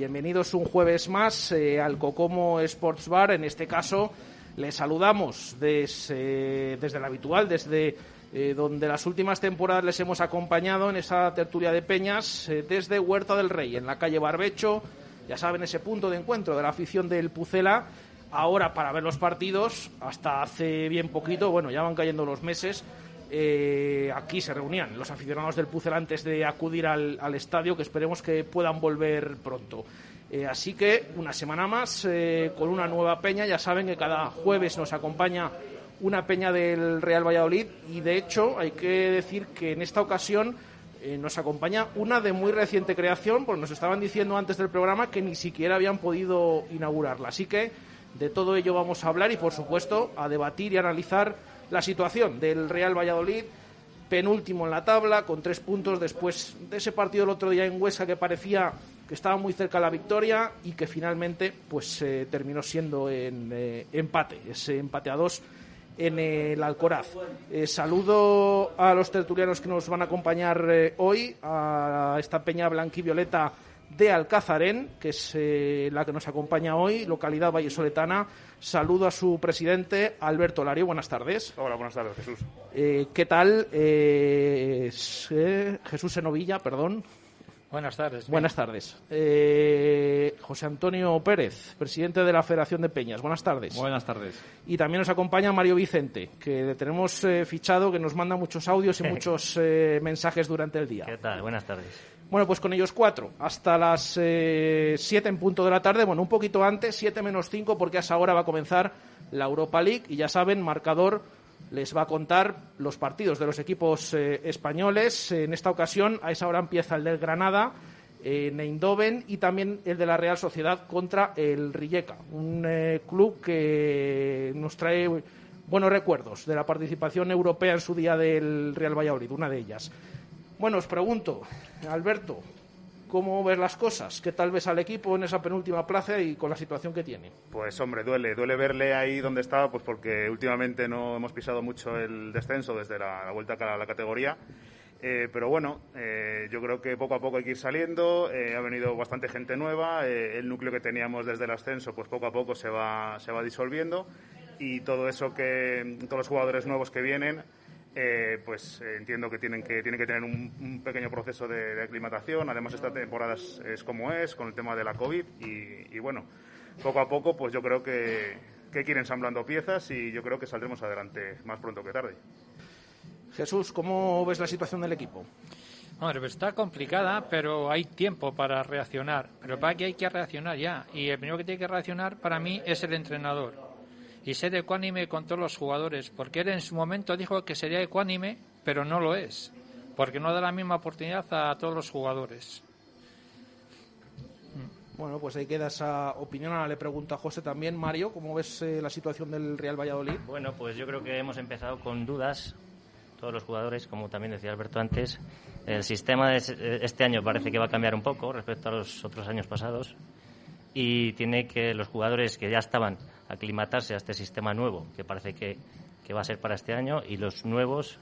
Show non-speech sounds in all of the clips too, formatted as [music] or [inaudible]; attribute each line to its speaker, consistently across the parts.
Speaker 1: Bienvenidos un jueves más eh, al Cocomo Sports Bar. En este caso, les saludamos desde, desde el habitual, desde eh, donde las últimas temporadas les hemos acompañado en esa tertulia de peñas, eh, desde Huerta del Rey, en la calle Barbecho. Ya saben, ese punto de encuentro de la afición del Pucela. Ahora, para ver los partidos, hasta hace bien poquito, bueno, ya van cayendo los meses, eh, aquí se reunían los aficionados del Pucel antes de acudir al, estadio, que esperemos que puedan volver pronto. Eh, así que una semana más eh, con una nueva peña. Ya saben que cada jueves nos acompaña una peña del Real Valladolid y de hecho hay que decir que en esta ocasión nos acompaña una de muy reciente creación, porque nos estaban diciendo antes del programa que ni siquiera habían podido inaugurarla. Así que de todo ello vamos a hablar y por supuesto a debatir y analizar la situación del Real Valladolid, penúltimo en la tabla, con tres puntos después de ese partido el otro día en Huesca que parecía que estaba muy cerca la victoria y que finalmente pues eh, terminó siendo en eh, empate, ese empate a dos en el Alcoraz. Eh, saludo a los tertulianos que nos van a acompañar hoy, a esta peña blanquivioleta de Alcazarén, que es la que nos acompaña hoy, localidad vallesoletana. Saludo a su presidente, Alberto Lario. Buenas tardes.
Speaker 2: Hola, buenas tardes, Jesús.
Speaker 1: Eh, ¿Qué tal? Eh, eh, Jesús Senovilla, perdón.
Speaker 3: Buenas tardes.
Speaker 1: Buenas tardes. José Antonio Pérez, presidente de la Federación de Peñas. Buenas tardes.
Speaker 4: Buenas tardes.
Speaker 1: Y también nos acompaña Mario Vicente, que le tenemos fichado, que nos manda muchos audios y [laughs] muchos mensajes durante el día.
Speaker 5: ¿Qué tal? Buenas tardes.
Speaker 1: Bueno, pues con ellos cuatro, hasta las eh, siete en punto de la tarde, bueno, un poquito antes, siete menos cinco, porque a esa hora va a comenzar la Europa League y ya saben, marcador les va a contar los partidos de los equipos eh, españoles. En esta ocasión, a esa hora empieza el del Granada, en Eindhoven y también el de la Real Sociedad contra el Rijeka, un eh, club que nos trae buenos recuerdos de la participación europea en su día del Real Valladolid, una de ellas. Bueno, os pregunto, Alberto, ¿cómo ves las cosas? ¿Qué tal ves al equipo en esa penúltima plaza y con la situación que tiene?
Speaker 2: Pues hombre, duele, duele verle ahí donde estaba, pues porque últimamente no hemos pisado mucho el descenso desde la, vuelta a la categoría. Eh, pero bueno, eh, yo creo que poco a poco hay que ir saliendo. Eh, ha venido bastante gente nueva. el núcleo que teníamos desde el ascenso, pues poco a poco se va, se va disolviendo. Y todo eso que, todos los jugadores nuevos que vienen, eh, pues eh, entiendo que tienen que tienen que tener un, pequeño proceso de, aclimatación. Además, esta temporada es, como es, con el tema de la COVID. Y, bueno, poco a poco, pues yo creo que, que ir ensamblando piezas y yo creo que saldremos adelante más pronto que tarde.
Speaker 1: Jesús, ¿cómo ves la situación del equipo?
Speaker 3: Hombre, pues está complicada, pero hay tiempo para reaccionar. Pero para que hay que reaccionar ya. Y el primero que tiene que reaccionar para mí es el entrenador y ser ecuánime con todos los jugadores, porque él en su momento dijo que sería ecuánime, pero no lo es, porque no da la misma oportunidad a todos los jugadores.
Speaker 1: Bueno, pues ahí queda esa opinión. Ahora le pregunto a José también. Mario, ¿cómo ves eh, la situación del Real Valladolid?
Speaker 5: Bueno, pues yo creo que hemos empezado con dudas, todos los jugadores, como también decía Alberto antes. El sistema de este año parece que va a cambiar un poco respecto a los otros años pasados y tiene que los jugadores que ya estaban aclimatarse a este sistema nuevo, que parece que, va a ser para este año, y los nuevos,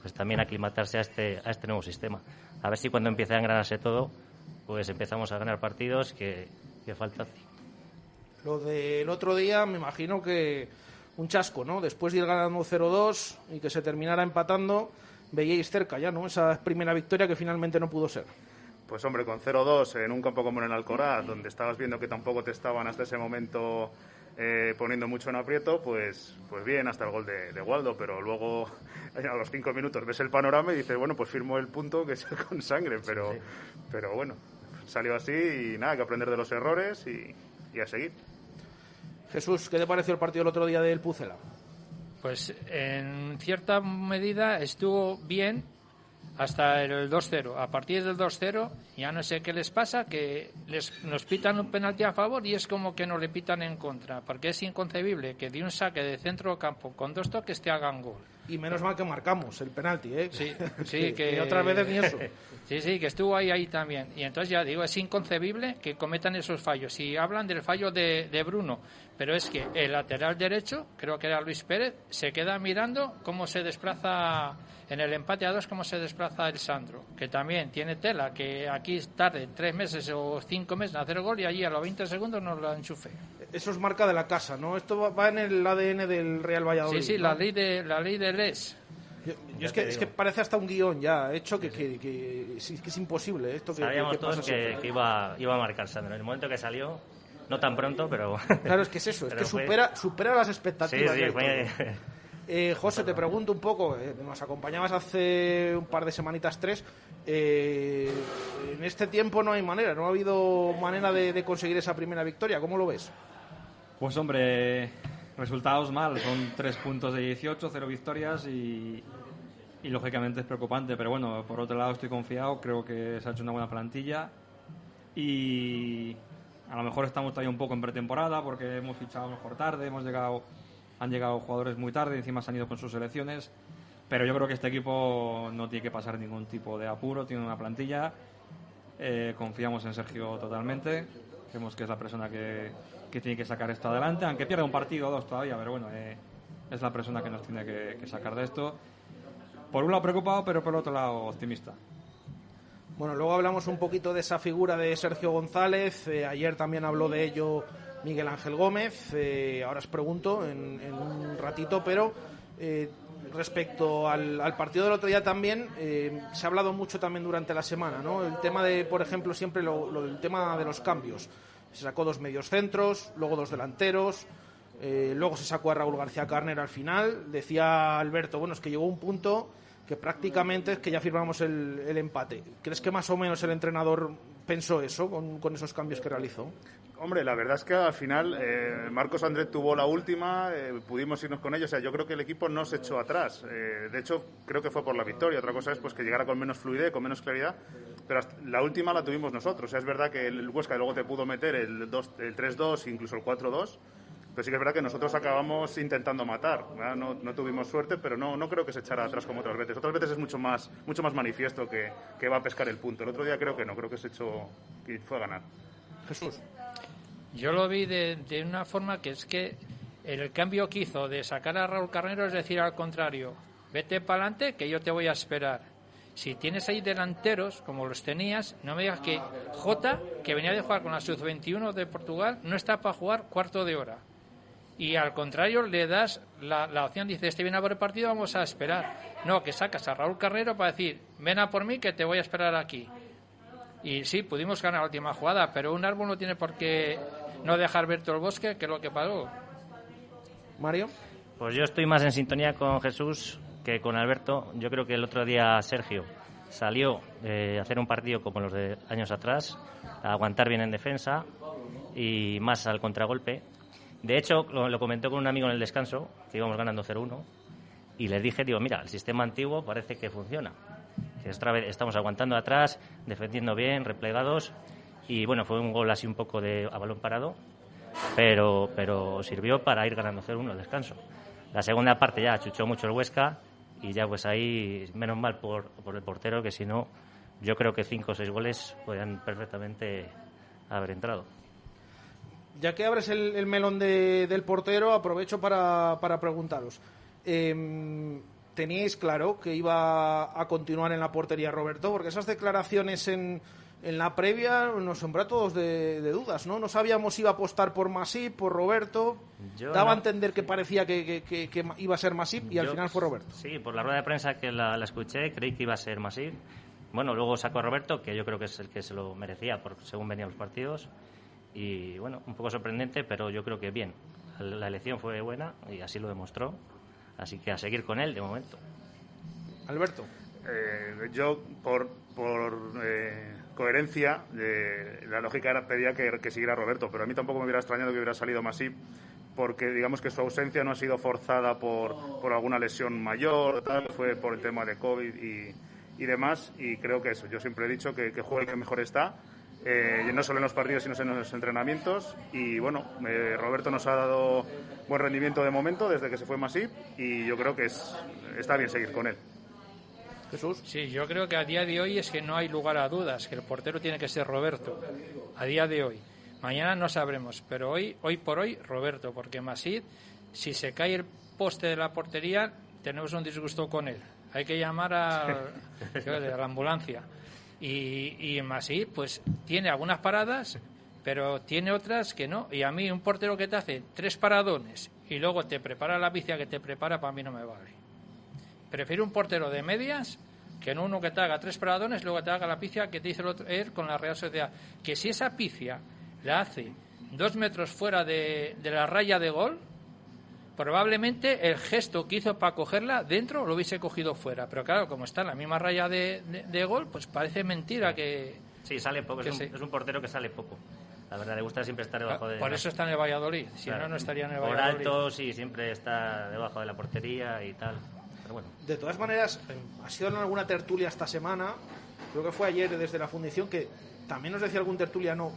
Speaker 5: pues también aclimatarse a este, a este nuevo sistema. A ver si cuando empiece a engranarse todo, pues empezamos a ganar partidos que, que falta.
Speaker 1: Lo del otro día, me imagino que un chasco, ¿no? Después de ir ganando 0-2 y que se terminara empatando, veíais cerca ya, ¿no? Esa primera victoria que finalmente no pudo ser.
Speaker 2: Pues hombre, con 0-2 en un campo como en el Alcoraz, donde estabas viendo que tampoco te estaban hasta ese momento eh, poniendo mucho en aprieto, pues, pues bien, hasta el gol de, Waldo, pero luego [laughs] a los cinco minutos ves el panorama y dices, bueno, pues firmo el punto que sea con sangre, pero, pero bueno, salió así y nada, que aprender de los errores y, y a seguir.
Speaker 1: Jesús, ¿qué te pareció el partido el otro día del Pucela?
Speaker 3: Pues en cierta medida estuvo bien hasta el 2-0. A partir del 2-0 ya no sé qué les pasa, que les, nos pitan un penalti a favor y es como que nos le pitan en contra, porque es inconcebible que de un saque de centro campo con dos toques te hagan gol.
Speaker 1: Y menos mal que marcamos el penalti, ¿eh?
Speaker 3: Sí, [laughs] sí, que...
Speaker 1: y otras veces ni eso. [laughs]
Speaker 3: Sí, sí, que estuvo ahí, ahí también. Y entonces ya digo, es inconcebible que cometan esos fallos. Si hablan del fallo de, de Bruno, pero es que el lateral derecho, creo que era Luis Pérez, se queda mirando cómo se desplaza en el empate a dos, cómo se desplaza el Sandro, que también tiene tela, que aquí tarde tres meses o cinco meses en hacer gol y allí a los 20 segundos nos lo enchufe.
Speaker 1: Eso es marca de la casa, ¿no? Esto va en el ADN del Real Valladolid.
Speaker 3: Sí, sí,
Speaker 1: ¿no?
Speaker 3: la ley de la ley de Les.
Speaker 1: Yo, yo es, que, es que parece hasta un guion ya hecho que, que, que, sí, que es imposible esto que,
Speaker 5: Sabíamos
Speaker 1: que
Speaker 5: todos
Speaker 1: pasa
Speaker 5: que, iba, iba a marcar Sandro. En el momento que salió, no tan pronto, pero...
Speaker 1: Claro, es que es eso, es que
Speaker 5: fue-
Speaker 1: supera, supera las
Speaker 5: Sí,
Speaker 1: expectativas.
Speaker 5: sí,
Speaker 1: del
Speaker 5: fue...
Speaker 1: Eh, José, te pregunto un poco, eh, nos acompañabas hace un par de semanitas, tres. eh, en este tiempo no hay manera, no ha habido manera de, de conseguir esa primera victoria. ¿Cómo lo ves?
Speaker 4: Pues hombre, resultados mal, son tres puntos de 18, cero victorias y, lógicamente es preocupante, pero bueno, por otro lado estoy confiado, creo que se ha hecho una buena plantilla y a lo mejor estamos todavía un poco en pretemporada porque hemos fichado mejor tarde, hemos llegado, han llegado jugadores muy tarde, encima se han ido con sus selecciones, pero yo creo que este equipo no tiene que pasar ningún tipo de apuro, tiene una plantilla, eh, confiamos en Sergio totalmente, creemos que es la persona que, que tiene que sacar esto adelante, aunque pierda un partido o dos todavía, pero bueno, eh, es la persona que nos tiene que, que sacar de esto. Por un lado preocupado, pero por otro lado optimista.
Speaker 1: Bueno, luego hablamos un poquito de esa figura de Sergio González. eh, ayer también habló de ello Miguel Ángel Gómez. eh, ahora os pregunto en, en un ratito, pero eh, respecto al, al partido del otro día también eh, se ha hablado mucho también durante la semana, ¿no? El tema de, por ejemplo, siempre lo, lo- el tema de los cambios. Se sacó dos medios centros, luego dos delanteros. eh, luego se sacó a Raúl García Carner al final. Decía Alberto, bueno, es que llegó un punto que prácticamente es que ya firmamos el, empate. ¿Crees que más o menos el entrenador pensó eso con, con esos cambios que realizó?
Speaker 2: Hombre, la verdad es que al final eh, Marcos Andrés tuvo la última, eh, pudimos irnos con ellos. O sea, yo creo que el equipo no se echó atrás. Eh, de hecho, creo que fue por la victoria. Otra cosa es pues que llegara con menos fluidez, con menos claridad. Pero hasta- la última la tuvimos nosotros. O sea, es verdad que el Huesca luego te pudo meter el, dos- el 3-2, incluso el 4-2. Pero sí que es verdad que nosotros acabamos intentando matar. No, no tuvimos suerte, pero no, no creo que se echara atrás como otras veces. Otras veces es mucho más, mucho más manifiesto que, que va a pescar el punto. El otro día creo que no, creo que se echó y fue a ganar.
Speaker 1: Jesús.
Speaker 3: Yo lo vi de, de una forma que es que el cambio que hizo de sacar a Raúl Carnero es decir al contrario, vete para adelante que yo te voy a esperar. Si tienes ahí delanteros, como los tenías, no me digas que Jota, que venía de jugar con la sub-21 de Portugal, no está para jugar cuarto de hora. Y al contrario, le das la, la opción, dice, este viene a por el partido, vamos a esperar. No, que sacas a Raúl Carnero para decir, ven a por mí que te voy a esperar aquí. Y sí, pudimos ganar la última jugada, pero un árbol no tiene por qué no dejar ver todo el bosque, que es lo que pasó.
Speaker 1: Mario.
Speaker 5: Pues yo estoy más en sintonía con Jesús que con Alberto. Yo creo que el otro día Sergio salió eh, a hacer un partido como los de años atrás, a aguantar bien en defensa y más al contragolpe. De hecho, lo, lo comentó con un amigo en el descanso, que íbamos ganando 0-1, y le dije, digo, mira, el sistema antiguo parece que funciona. Que esta vez estamos aguantando atrás, defendiendo bien, replegados, y bueno, fue un gol así un poco de a balón parado, pero, pero sirvió para ir ganando 0-1 al descanso. La segunda parte ya chuchó mucho el Huesca y ya pues ahí, menos mal por, por el portero, que si no, yo creo que 5 o 6 goles podrían perfectamente haber entrado.
Speaker 1: Ya que abres el, el melón de- del portero, aprovecho para, para preguntaros. Em, ¿Teníais claro que iba a continuar en la portería Roberto? Porque esas declaraciones en, en la previa nos sembró a todos de, de dudas, ¿no? No sabíamos si iba a apostar por Masip, por Roberto.
Speaker 5: Yo
Speaker 1: Daba a entender que parecía que, que- que- que iba a ser Masip y al final fue Roberto.
Speaker 5: Sí, por la rueda de prensa que la, la escuché, creí que iba a ser Masip. Bueno, luego sacó a Roberto, que yo creo que es el que se lo merecía por según venían los partidos. Y bueno, un poco sorprendente, pero yo creo que bien. La elección fue buena y así lo demostró. Así que a seguir con él de momento.
Speaker 1: Alberto.
Speaker 2: Eh, yo, por, por eh, coherencia, eh, la lógica era pedía que, que siguiera Roberto, pero a mí tampoco me hubiera extrañado que hubiera salido Masip, porque digamos que su ausencia no ha sido forzada por, por alguna lesión mayor, tal, fue por el tema de COVID y, y demás, y creo que eso, yo siempre he dicho que, que juegue el que mejor está, eh, no solo en los partidos, sino en los entrenamientos. Y bueno, eh, Roberto nos ha dado buen rendimiento de momento desde que se fue Masip y yo creo que es, está bien seguir con él.
Speaker 3: Jesús. Sí, yo creo que a día de hoy es que no hay lugar a dudas, que el portero tiene que ser Roberto. A día de hoy. Mañana no sabremos, pero hoy, hoy por hoy, Roberto, porque Masip, si se cae el poste de la portería, tenemos un disgusto con él. Hay que llamar a, a la ambulancia. Y, y Masí, pues tiene algunas paradas, pero tiene otras que no. Y a mí, un portero que te hace tres paradones y luego te prepara la vicia que te prepara, para mí no me vale. Prefiero un portero de medias que no uno que te haga tres paradones luego te haga la picia que te hizo el otro, él con la Real Sociedad. Que si esa picia la hace dos metros fuera de, de la raya de gol, probablemente el gesto que hizo para cogerla dentro lo hubiese cogido fuera. Pero claro, como está en la misma raya de, de, gol, pues parece mentira que.
Speaker 5: Sí, sale poco. Es un, portero que sale poco. La verdad, le gusta siempre estar debajo de.
Speaker 3: Por eso está en el Valladolid. Si no, no estaría en el Valladolid.
Speaker 5: Por alto, sí, siempre está debajo de la portería y tal. Pero bueno.
Speaker 1: De todas maneras, eh, ha sido en alguna tertulia esta semana. Creo que fue ayer desde la fundición que también nos decía algún tertuliano.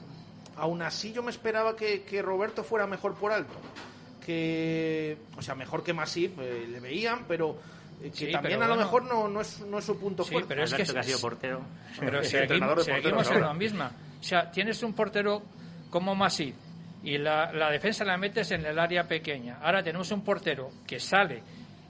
Speaker 1: Aún así, yo me esperaba que, que Roberto fuera mejor por alto que, o sea, mejor que Masip eh, le veían, pero eh, que también a lo mejor no, no, es, no es su punto fuerte.
Speaker 5: pero es que, ha sido portero.
Speaker 3: Pero [laughs] seguimos, seguimos en la misma. O sea, tienes un portero como Masip y la, la defensa la metes en el área pequeña. Ahora tenemos un portero que sale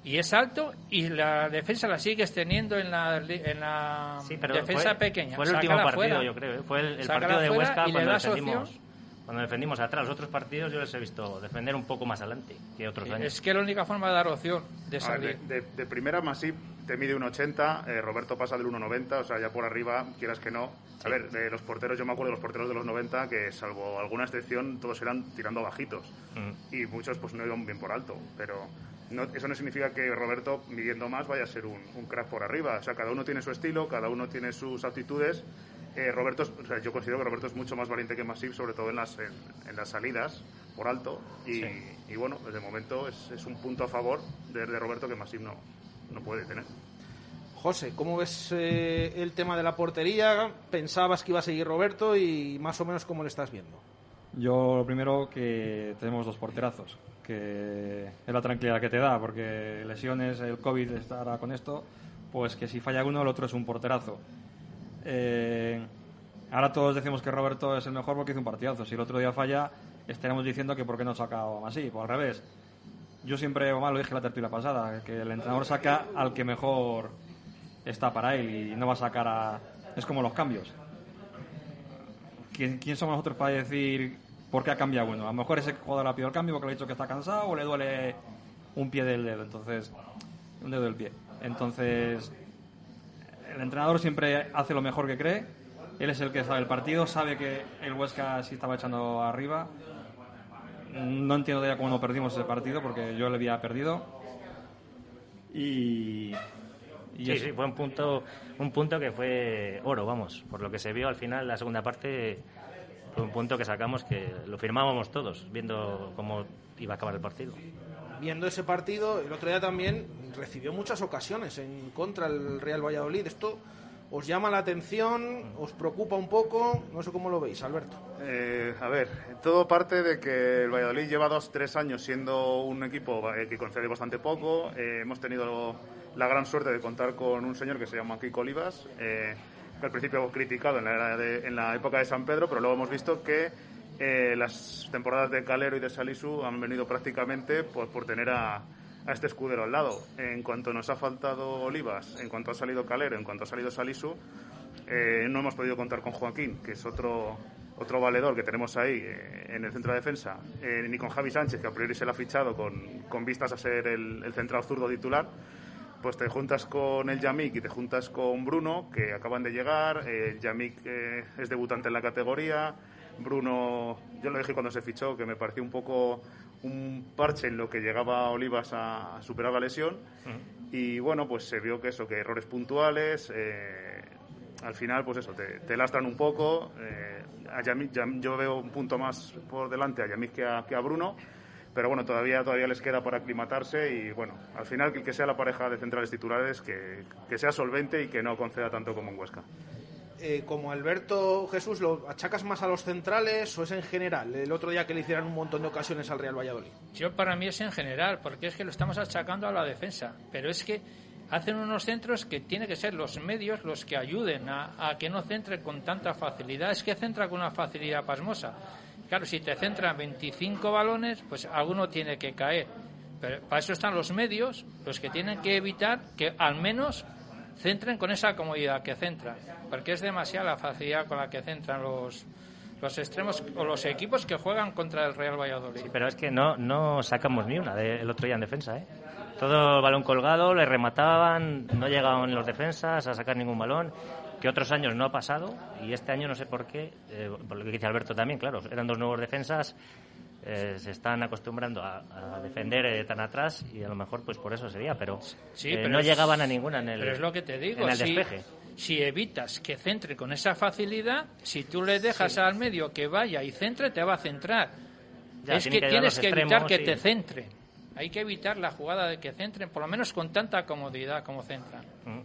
Speaker 3: y es alto y la defensa la sigues teniendo en la, en la defensa pequeña.
Speaker 5: Fue el último partido, yo creo. ¿eh? Fue el, partido de Huesca cuando defendimos cuando defendimos atrás los otros partidos yo les he visto defender un poco más adelante que otros años.
Speaker 3: Es que la única forma de dar opción de salir.
Speaker 2: de, primera Masip te mide un 80, eh, Roberto pasa del 1,90, o sea, ya por arriba, quieras que no. A ver, de los porteros, yo me acuerdo de los porteros de los 90 que salvo alguna excepción todos eran tirando bajitos mm. y muchos pues no iban bien por alto, pero no, eso no significa que Roberto, midiendo más, vaya a ser un, un, crack por arriba. O sea, cada uno tiene su estilo, cada uno tiene sus actitudes eh, Roberto, yo considero que Roberto es mucho más valiente que Masip, sobre todo en las, en, las salidas por alto. Y, y, bueno, desde el momento es, es, un punto a favor de, Roberto que Masip no, no puede tener.
Speaker 1: José, ¿cómo ves eh, el tema de la portería? ¿Pensabas que iba a seguir Roberto y más o menos cómo lo estás viendo?
Speaker 4: Yo lo primero que tenemos dos porterazos, que es la tranquilidad que te da, porque lesiones, el COVID estará con esto, pues que si falla uno el otro es un porterazo. Eh, ahora todos decimos que Roberto es el mejor porque hizo un partidazo. Si el otro día falla, estaremos diciendo que por qué no saca así, pues al revés. Yo siempre, o lo dije la tertulia pasada, que el entrenador saca al que mejor está para él y no va a sacar a... Es como los cambios. ¿Quién, somos nosotros para decir por qué ha cambiado uno? A lo mejor ese jugador ha pedido el cambio porque le ha dicho que está cansado o le duele un pie del dedo, entonces... Un dedo del pie. Entonces, el entrenador siempre hace lo mejor que cree. Él es el que sabe el partido, sabe que el Huesca sí estaba echando arriba. No entiendo ya cómo no perdimos ese partido, porque yo le había perdido. Y,
Speaker 5: sí, sí, fue un punto, un punto que fue oro, vamos. Por lo que se vio al final, la segunda parte fue un punto que sacamos que lo firmábamos todos, viendo cómo iba a acabar el partido
Speaker 1: viendo ese partido, el otro día también recibió muchas ocasiones en contra del Real Valladolid. Esto os llama la atención, os preocupa un poco, no sé cómo lo veis, Alberto.
Speaker 2: Eh, a ver, todo parte de que el Valladolid lleva dos, tres años siendo un equipo eh, que concede bastante poco. Eh, hemos tenido la gran suerte de contar con un señor que se llama Kiko Olivas, que al principio criticado en la, en la época de San Pedro, pero luego hemos visto que eh, las temporadas de Calero y de Salisu han venido prácticamente por, por tener a, a, este escudero al lado. En cuanto nos ha faltado Olivas, en cuanto ha salido Calero, en cuanto ha salido Salisu, eh, no hemos podido contar con Joaquín, que es otro, otro valedor que tenemos ahí eh, en el centro de defensa, ni con Javi Sánchez, que a priori se le ha fichado con, con vistas a ser el, el central zurdo titular pues te juntas con el Yamik y te juntas con Bruno, que acaban de llegar. El Yamik es debutante en la categoría. Bruno, yo lo dije cuando se fichó, que me pareció un poco un parche en lo que llegaba Olivas a, superar la lesión. Y bueno, pues se vio que eso, que errores puntuales, eh, al final, pues eso, te, lastran un poco. Eh, yo veo un punto más por delante a Yamik que a, que a Bruno pero bueno, todavía, todavía les queda por aclimatarse y bueno, al final que, que sea la pareja de centrales titulares que, que, sea solvente y que no conceda tanto como en Huesca.
Speaker 1: eh, como Alberto Jesús, ¿lo achacas más a los centrales o es en general? El otro día que le hicieran un montón de ocasiones al Real Valladolid.
Speaker 3: Yo para mí es en general, porque es que lo estamos achacando a la defensa, pero es que hacen unos centros que tiene que ser los medios los que ayuden a, que no centre con tanta facilidad. Es que centra con una facilidad pasmosa. Claro, si te centran 25 balones, pues alguno tiene que caer. Pero para eso están los medios, los que tienen que evitar que al menos centren con esa comodidad que centran, porque es demasiada la facilidad con la que centran los, los extremos o los equipos que juegan contra el Real Valladolid.
Speaker 5: Sí, pero es que no, no sacamos ni una del otro día en defensa, ¿eh? Todo balón colgado, le remataban, no llegaban los defensas a sacar ningún balón, que otros años no ha pasado y este año no sé por qué, eh, por lo que dice Alberto también, claro, eran dos nuevos defensas eh, se están acostumbrando a, defender eh, tan atrás y a lo mejor pues por eso sería, pero, eh, no llegaban a ninguna en el,
Speaker 3: pero es lo que te digo,
Speaker 5: despeje.
Speaker 3: Si evitas que centre con esa facilidad, si tú le dejas al medio que vaya y centre, te va a centrar. es que, tienes que evitar que te centre. Hay que evitar la jugada de que centren, por lo menos con tanta comodidad como centran.
Speaker 1: Mm.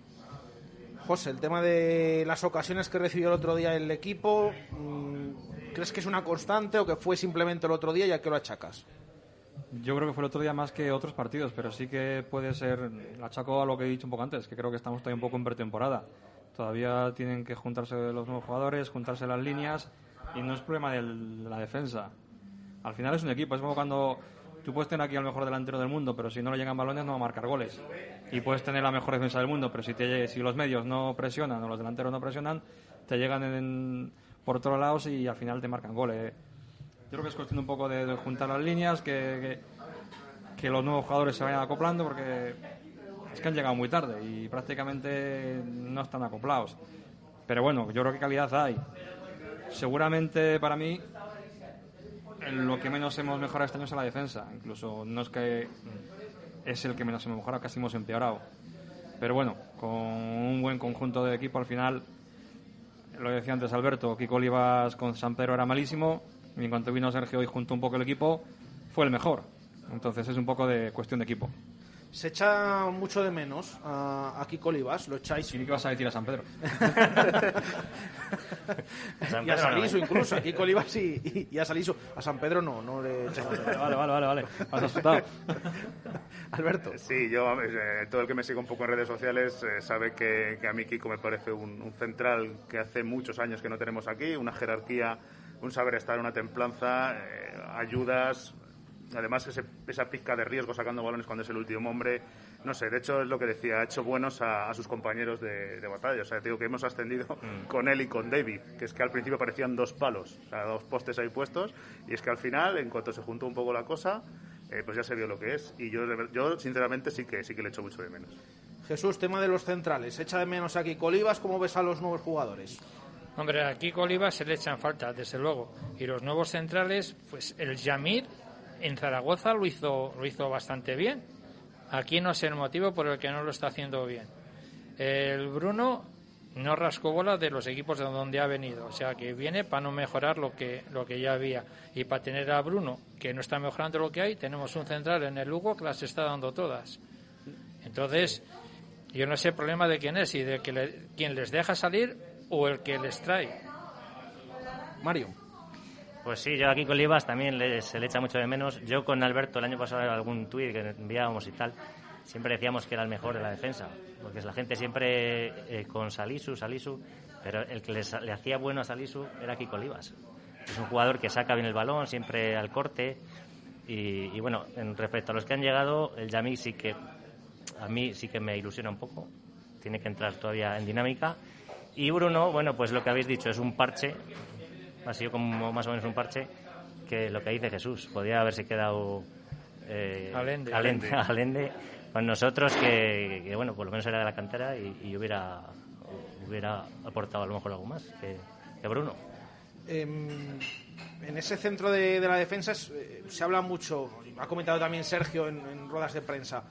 Speaker 1: José, el tema de las ocasiones que recibió el otro día el equipo, mm, ¿Crees que es una constante o que fue simplemente el otro día y a qué lo achacas?
Speaker 4: Yo creo que fue el otro día más que otros partidos, pero sí que puede ser, achaco a lo que he dicho un poco antes, que creo que estamos todavía un poco en pretemporada. Todavía tienen que juntarse los nuevos jugadores, juntarse las líneas y no es problema de la defensa. Al final es un equipo, es como cuando tú puedes tener aquí al mejor delantero del mundo, pero si no le llegan balones no va a marcar goles. Y puedes tener la mejor defensa del mundo, pero si, te, si los medios no presionan o los delanteros no presionan, te llegan en por otro lado y al final te marcan goles. Yo creo que es cuestión un poco de, juntar las líneas, que, que, los nuevos jugadores se vayan acoplando, porque es que han llegado muy tarde y prácticamente no están acoplados. Pero bueno, yo creo que calidad hay. Seguramente para mí lo que menos hemos mejorado este año es la defensa. Incluso no es que es el que menos hemos mejorado, casi hemos empeorado. Pero bueno, con un buen conjunto de equipo al final lo decía antes Alberto, Kiko Olivas con San Pedro era malísimo y en cuanto vino Sergio y juntó un poco el equipo, fue el mejor. Entonces es un poco de cuestión de equipo.
Speaker 1: Se echa mucho de menos a, Kiko Olivas, lo echáis.
Speaker 4: ¿Y qué vas a decir a San Pedro? [laughs] [laughs]
Speaker 1: y a Salisu incluso, a Kiko Olivas y, a Salisu. A San Pedro no, no le echamos
Speaker 4: Vale, vale, vale, vale. Has asustado. [laughs]
Speaker 1: Alberto.
Speaker 2: Sí, yo, eh, todo el que me sigue un poco en redes sociales eh, sabe que, a mí Kiko me parece un, central que hace muchos años que no tenemos aquí, una jerarquía, un saber estar, una templanza, eh, ayudas, además ese, esa pizca de riesgo sacando balones cuando es el último hombre, no sé, de hecho es lo que decía, ha hecho buenos a, sus compañeros de, batalla, o sea, digo que hemos ascendido mm. con él y con David, que es que al principio parecían dos palos, o sea, dos postes ahí puestos, y es que al final, en cuanto se juntó un poco la cosa, eh, pues ya se vio lo que es, y yo, yo sinceramente sí que, sí que le echo mucho de menos.
Speaker 1: Jesús, tema de los centrales, echa de menos aquí Colibas, ¿cómo ves a los nuevos jugadores?
Speaker 3: Hombre, aquí Colibas se le echan falta, desde luego. Y los nuevos centrales, pues el Yamir en Zaragoza lo hizo, lo hizo bastante bien. Aquí no sé el motivo por el que no lo está haciendo bien. El Bruno no rascó bola de los equipos de donde ha venido, o sea que viene para no mejorar lo que, lo que ya había. Y para tener a Bruno, que no está mejorando lo que hay, tenemos un central en el Lugo que las está dando todas. Entonces, yo no sé el problema de quién es, y de que quién les deja salir o el que les trae.
Speaker 1: Mario.
Speaker 5: Pues sí, yo aquí con Libas también se le echa mucho de menos. Yo con Alberto el año pasado algún tuit que enviábamos y tal, siempre decíamos que era el mejor de la defensa, porque la gente siempre eh, con Salisu, Salisu, pero el que le hacía bueno a Salisu era Kiko Olivas. Es un jugador que saca bien el balón, siempre al corte. Y, bueno, en respecto a los que han llegado, el Yami sí que a mí sí que me ilusiona un poco. Tiene que entrar todavía en dinámica. Y Bruno, bueno, pues lo que habéis dicho, es un parche ha sido como más o menos un parche que lo que dice Jesús. Podría haberse quedado
Speaker 3: eh, Alende,
Speaker 5: Alende, con nosotros, que, bueno, por lo menos era de la cantera y, hubiera, hubiera aportado a lo mejor algo más que, Bruno.
Speaker 1: Em, en ese centro de, la defensa eh, se habla mucho, ha comentado también Sergio en, ruedas de prensa,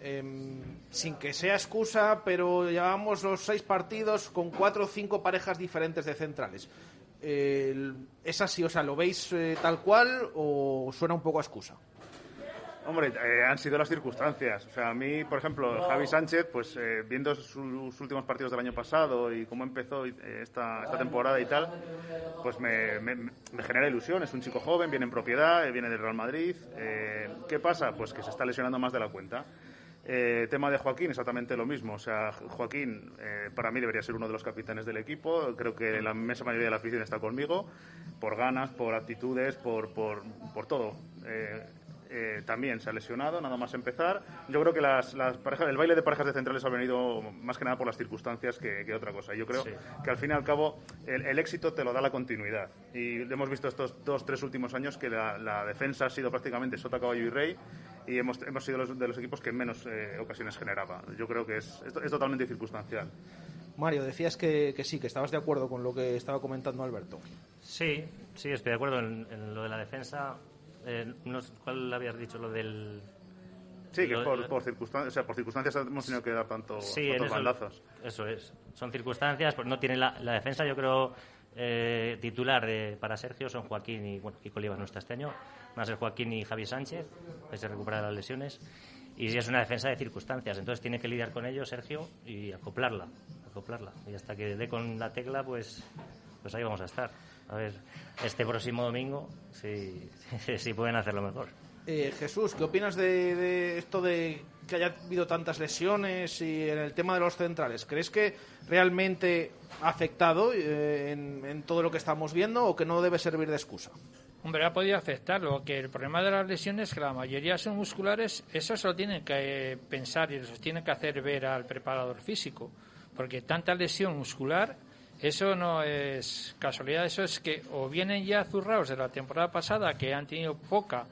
Speaker 1: em, sin que sea excusa, pero llevamos los seis partidos con cuatro o cinco parejas diferentes de centrales. ¿Es así? O sea, ¿lo veis eh, tal cual o suena un poco a excusa?
Speaker 2: Hombre, eh, han sido las circunstancias. O sea, a mí, por ejemplo, Javi Sánchez, pues eh, viendo sus últimos partidos del año pasado y cómo empezó eh, esta, esta temporada y tal, pues me, me- me genera ilusión. Es un chico joven, viene en propiedad, eh, viene del Real Madrid. Eh, ¿Qué pasa? Pues que se está lesionando más de la cuenta. Eh, tema de Joaquín, exactamente lo mismo. O sea, Joaquín eh, para mí debería ser uno de los capitanes del equipo. Creo que la inmensa mayoría de la afición está conmigo, por ganas, por actitudes, por, por, por todo. Eh, eh, también se ha lesionado, nada más empezar. Yo creo que las, las parejas, el baile de parejas de centrales ha venido más que nada por las circunstancias que, que otra cosa. Yo creo
Speaker 5: Sí.
Speaker 2: que al fin y al cabo el, el éxito te lo da la continuidad. Y hemos visto estos dos, tres últimos años que la, la defensa ha sido prácticamente sota, caballo y rey y hemos, hemos sido los, de los equipos que menos eh, ocasiones generaba. Yo creo que es, es, es totalmente circunstancial.
Speaker 1: Mario, decías que, que sí, que estabas de acuerdo con lo que estaba comentando Alberto.
Speaker 5: Sí, sí, estoy de acuerdo en, en lo de la defensa. Eh, no ¿Cuál habías dicho? Lo del...
Speaker 2: Sí, que
Speaker 5: Lo-
Speaker 2: por,
Speaker 5: lo-
Speaker 2: por, circunstan- o sea, por circunstancias hemos tenido que dar tanto,
Speaker 5: Sí,
Speaker 2: tantos
Speaker 5: eso,
Speaker 2: bandazos.
Speaker 5: eso es. Son circunstancias, pues no tiene la, la defensa, yo creo, eh, titular de, para Sergio son Joaquín y, bueno, Kiko Olivas no está este año, van a Joaquín y Javi Sánchez, que se recupera de las lesiones, y es una defensa de circunstancias, entonces tiene que lidiar con ello Sergio y acoplarla, acoplarla. Y hasta que dé con la tecla, pues, pues ahí vamos a estar. A ver, este próximo domingo, si, [laughs] si pueden hacerlo mejor.
Speaker 1: Eh, Jesús, ¿qué opinas de, esto de que haya habido tantas lesiones y en el tema de los centrales? ¿Crees que realmente ha afectado eh, en todo lo que estamos viendo o que no debe servir de excusa?
Speaker 3: Hombre, ha podido afectarlo, que el problema de las lesiones, que la mayoría son musculares, eso se lo tienen que pensar y se tiene que hacer ver al preparador físico, porque tanta lesión muscular, eso no es casualidad, eso es que o vienen ya zurrados de la temporada pasada, que han tenido poca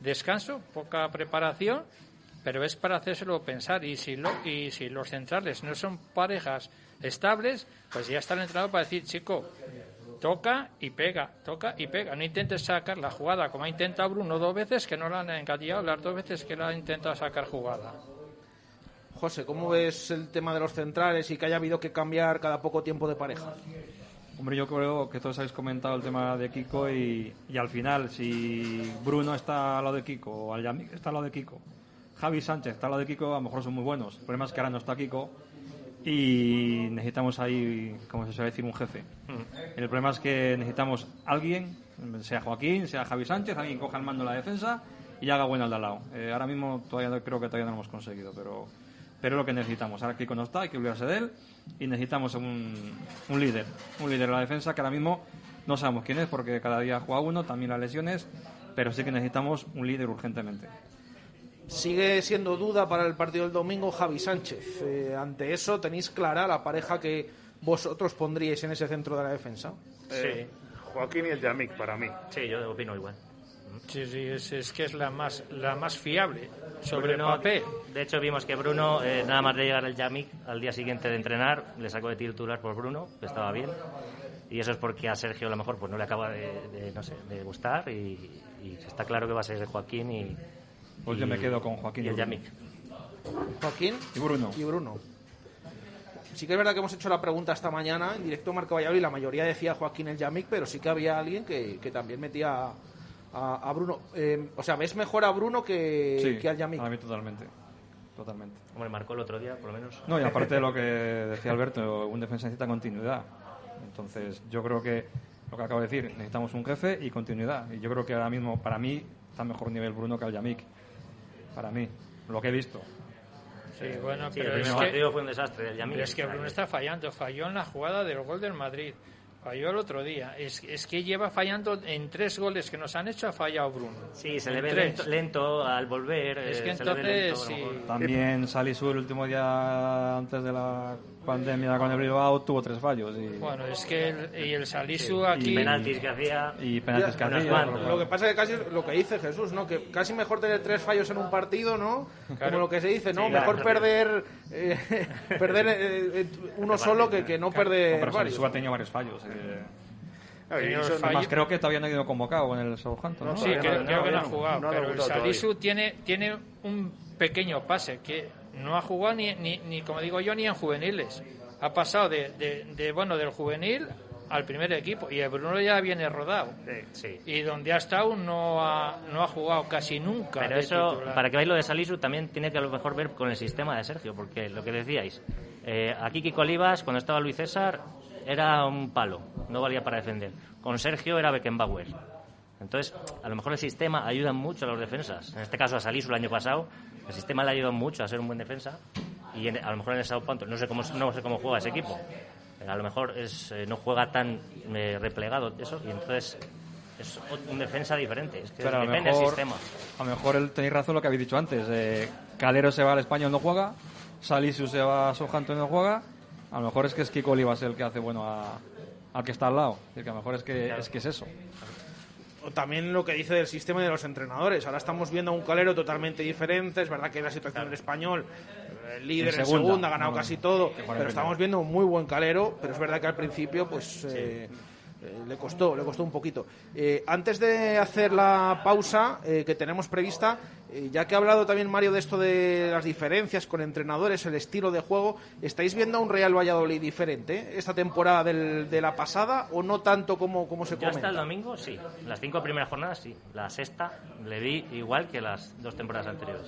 Speaker 3: descanso, poca preparación, pero es para hacérselo pensar, y si, lo, y si los centrales no son parejas estables, pues ya está el para decir, chico, toca y pega, toca y pega. No intentes sacar la jugada como ha intentado Bruno dos veces, que no la han encatillado las dos veces que la ha intentado sacar jugada.
Speaker 1: José, ¿cómo ves el tema de los centrales y que haya habido que cambiar cada poco tiempo de pareja?
Speaker 4: Hombre, yo creo que todos habéis comentado el tema de Kiko y, y al final, si Bruno está al lado de Kiko o Alyamik está al lado de Kiko, Javi Sánchez está al lado de Kiko, a lo mejor son muy buenos. El problema es que ahora no está Kiko y necesitamos ahí, como se suele decir, un jefe. El problema es que necesitamos alguien, sea Joaquín, sea Javi Sánchez, alguien coja el mando de la defensa y haga bueno al de al lado. Eh, ahora mismo todavía no- creo que todavía no lo hemos conseguido, pero, pero es lo que necesitamos. Ahora Kiko no está, hay que olvidarse de él y necesitamos un, un líder, un líder de la defensa que ahora mismo no sabemos quién es porque cada día juega uno, también las lesiones, pero sí que necesitamos un líder urgentemente.
Speaker 1: Sigue siendo duda para el partido del domingo Javi Sánchez. Eh, ante eso, ¿tenéis clara la pareja que vosotros pondríais en ese centro de la defensa?
Speaker 2: Eh, Joaquín y el Yamik, para mí.
Speaker 5: Sí, yo opino igual.
Speaker 3: Sí, sí, es, es que es la más, la más fiable sobre
Speaker 5: Bruno,
Speaker 3: el papel.
Speaker 5: De hecho, vimos que Bruno, eh, nada más de llegar al Yamik, al día siguiente de entrenar, le sacó de titular por Bruno, que estaba bien. Y eso es porque a Sergio a lo mejor pues no le acaba de, de, no sé, de gustar y, y está claro que va a ser Joaquín y,
Speaker 4: Pues yo me quedo con Joaquín
Speaker 5: y el
Speaker 4: y Bruno.
Speaker 5: Yamik.
Speaker 1: Joaquín
Speaker 4: Y Bruno.
Speaker 1: y Bruno. Sí que es verdad que hemos hecho la pregunta esta mañana en directo a Marco Valladolid y la mayoría decía Joaquín el Yamik, pero sí que había alguien que, que también metía a, a- a Bruno. Eh, o sea, ¿ves mejor a Bruno que,
Speaker 4: Sí,
Speaker 1: que al Yamik?
Speaker 4: a mí totalmente. Totalmente.
Speaker 5: Hombre, marcó el otro día, por lo menos.
Speaker 4: No, y aparte de lo que decía Alberto, un defensa necesita continuidad. Entonces, yo creo que lo que acabo de decir, necesitamos un jefe y continuidad. Y yo creo que ahora mismo, para mí, está a mejor nivel Bruno que el Yamik. Para mí, lo que he visto.
Speaker 3: Sí, bueno,
Speaker 5: Sí, el
Speaker 3: pero es
Speaker 5: primer
Speaker 3: que,
Speaker 5: partido fue un desastre del
Speaker 3: pero es que Bruno está fallando. Falló en la jugada del gol del Madrid. Falló el otro día. Es, es que lleva fallando en tres goles que nos han hecho, ha fallado Bruno.
Speaker 5: Sí, se le ve lento, lento al volver.
Speaker 3: Es
Speaker 5: eh,
Speaker 3: que
Speaker 5: se le ve
Speaker 3: entonces,
Speaker 5: lento,
Speaker 3: sí.
Speaker 4: También Salisu el último día antes de la pandemia con el Bilbao tuvo tres fallos. Y,
Speaker 3: Bueno, es que el, y el Salisu
Speaker 5: Y
Speaker 3: aquí.
Speaker 5: penaltis que hacía.
Speaker 4: y penaltis que hacía, lo
Speaker 1: que pasa es que casi es lo que dice Jesús, ¿no? Que casi mejor tener tres fallos en un partido, ¿no? Como lo que se dice, ¿no?
Speaker 5: Sí,
Speaker 1: mejor
Speaker 5: claro.
Speaker 1: perder eh, [laughs] perder eh, eh, uno solo que, que no
Speaker 4: No,
Speaker 1: perder
Speaker 4: pero
Speaker 1: varios.
Speaker 4: Salisu ha tenido varios fallos. eh.
Speaker 2: Y
Speaker 4: Además, creo que todavía no ha ido convocado con el Southampton. ¿no?
Speaker 3: Sí, creo,
Speaker 2: no,
Speaker 3: creo que no ha
Speaker 2: no,
Speaker 3: jugado,
Speaker 2: no
Speaker 3: pero el Salisu tiene, tiene un pequeño pase que no ha jugado ni, ni, ni, como digo yo, ni en juveniles. Ha pasado de, de, de, bueno, del juvenil al primer equipo y el Bruno ya viene rodado.
Speaker 5: Sí.
Speaker 3: Y donde ha estado no ha, no ha jugado casi nunca.
Speaker 5: Pero eso,
Speaker 3: titular.
Speaker 5: para que veáis lo de Salisu, también tiene que a lo mejor ver con el sistema de Sergio, porque lo que decíais, eh, aquí Kiko Olivas, cuando estaba Luis César, era un palo, no valía para defender. Con Sergio era Beckenbauer. Entonces, a lo mejor el sistema ayuda mucho a los defensas. En este caso a Salisu el año pasado, el sistema le ayudó mucho a ser un buen defensa y a lo mejor en el Paulo, no sé cómo, no sé cómo juega ese equipo. A lo mejor es, eh, no juega tan eh, replegado eso y entonces es un defensa diferente. Es que
Speaker 4: Pero
Speaker 5: depende del sistema.
Speaker 4: a lo mejor el- tenéis razón lo que habéis dicho antes. eh, Calero se va al español, no juega. Salisu se va a Southampton, no juega. A lo mejor es que es Kiko Olivas el que hace bueno a- al que está al lado. Es que a lo mejor es que, es que es eso.
Speaker 1: O También lo que dice del sistema y de los entrenadores. Ahora estamos viendo a un calero totalmente diferente. Es verdad que la situación del español, eh, líder
Speaker 4: En
Speaker 1: en
Speaker 4: segunda.
Speaker 1: ha ganado
Speaker 4: No,
Speaker 1: casi todo. Pero estamos viendo un muy buen calero. Pero es verdad que al principio, pues. eh, eh, le costó, le costó un poquito. Eh, antes de hacer la pausa eh, que tenemos prevista, eh, ya que ha hablado también Mario de esto de las diferencias con entrenadores, el estilo de juego, ¿estáis viendo a un Real Valladolid diferente esta temporada del- de la pasada o no tanto como, como se
Speaker 5: Yo hasta el
Speaker 1: comenta?
Speaker 5: domingo sí, las cinco primeras jornadas sí, la sexta le vi igual que las dos temporadas anteriores.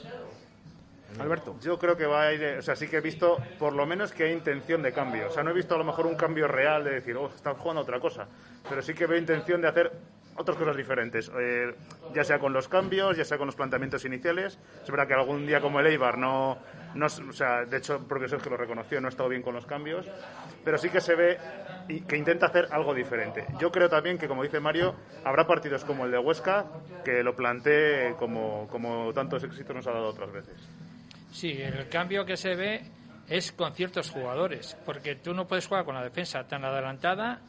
Speaker 1: Alberto.
Speaker 2: Yo creo que va a ir, eh, o sea, sí que he visto por lo menos que hay intención de cambio. O sea, no he visto a lo mejor un cambio real de decir, oh, están jugando otra cosa. Pero sí que veo intención de hacer otras cosas diferentes. Eh, ya sea con los cambios, ya sea con los planteamientos iniciales. Es verdad que algún día como el Eibar no, no o sea, de hecho, porque Sergio lo reconoció, no ha estado bien con los cambios. Pero sí que se ve que intenta hacer algo diferente. Yo creo también que, como dice Mario, habrá partidos como el de Huesca que lo plantee como, como tantos éxitos nos ha dado otras veces.
Speaker 3: Sí, el cambio que se ve es con ciertos jugadores, porque tú no puedes jugar con la defensa tan adelantada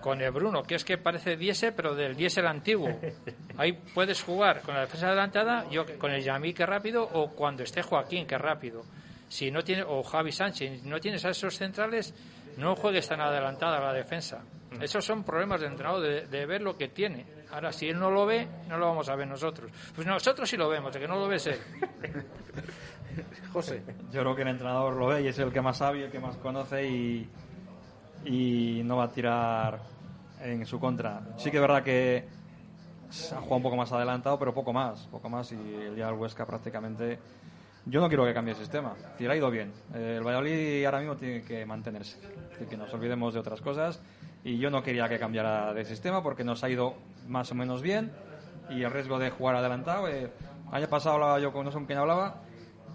Speaker 3: con el Bruno, que es que parece diésel, pero del diésel antiguo. [laughs] Ahí puedes jugar con la defensa adelantada, yo con el Yamí que rápido, o cuando esté Joaquín que rápido. Si no tiene, o Javi Sánchez, si no tienes a esos centrales, no juegues tan adelantada la defensa. Esos son problemas de entrenador, de, de ver lo que tiene. Ahora, si él no lo ve, no lo vamos a ver nosotros. Pues nosotros sí lo vemos, de que no lo ves él. [laughs]
Speaker 1: José.
Speaker 4: Yo creo que el entrenador lo ve y es el que más sabe, el que más conoce y, y no va a tirar en su contra. Sí que es verdad que se ha jugado un poco más adelantado, pero poco más, poco más y el día del Huesca prácticamente... Yo no quiero que cambie el sistema, es decir, ha ido bien. Eh, El Valladolid ahora mismo tiene que mantenerse, es decir, que nos olvidemos de otras cosas y yo no quería que cambiara de sistema porque nos ha ido más o menos bien y el riesgo de jugar adelantado. Eh, año pasado hablaba yo con no sé con quién hablaba,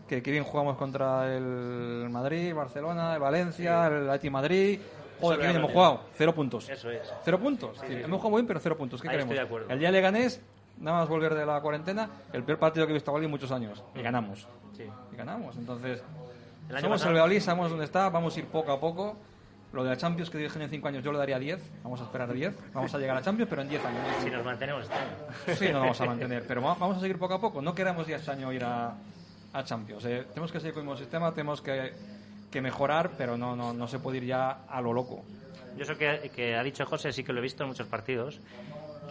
Speaker 4: que, que bien jugamos contra el Madrid, Barcelona, el Valencia, el Atleti Madrid. Joder, que bien hemos jugado. Cero puntos.
Speaker 5: Eso es.
Speaker 4: Cero puntos. Es decir, hemos jugado bien, pero cero puntos. ¿Qué
Speaker 5: Ahí
Speaker 4: queremos?
Speaker 5: estoy de acuerdo.
Speaker 4: El día Leganés, nada más volver de la cuarentena, el peor partido que he visto a Valladolid en muchos años. Y ganamos.
Speaker 5: Sí.
Speaker 4: Y ganamos. Entonces,
Speaker 5: El año
Speaker 4: somos el sabemos dónde está, vamos a ir poco a poco. Lo de la Champions que dirigen en 5 años, yo le daría 10. Vamos a esperar a 10. Vamos a llegar a Champions, pero en 10 años.
Speaker 5: Si nos mantenemos este año.
Speaker 4: Sí, no vamos a mantener, pero va- vamos a seguir poco a poco. No queremos ya este año ir a, a Champions. eh. Tenemos que seguir con el mismo sistema, tenemos que, que mejorar, pero no, no, no se puede ir ya a lo loco.
Speaker 5: Yo eso que, que ha dicho José sí que lo he visto en muchos partidos,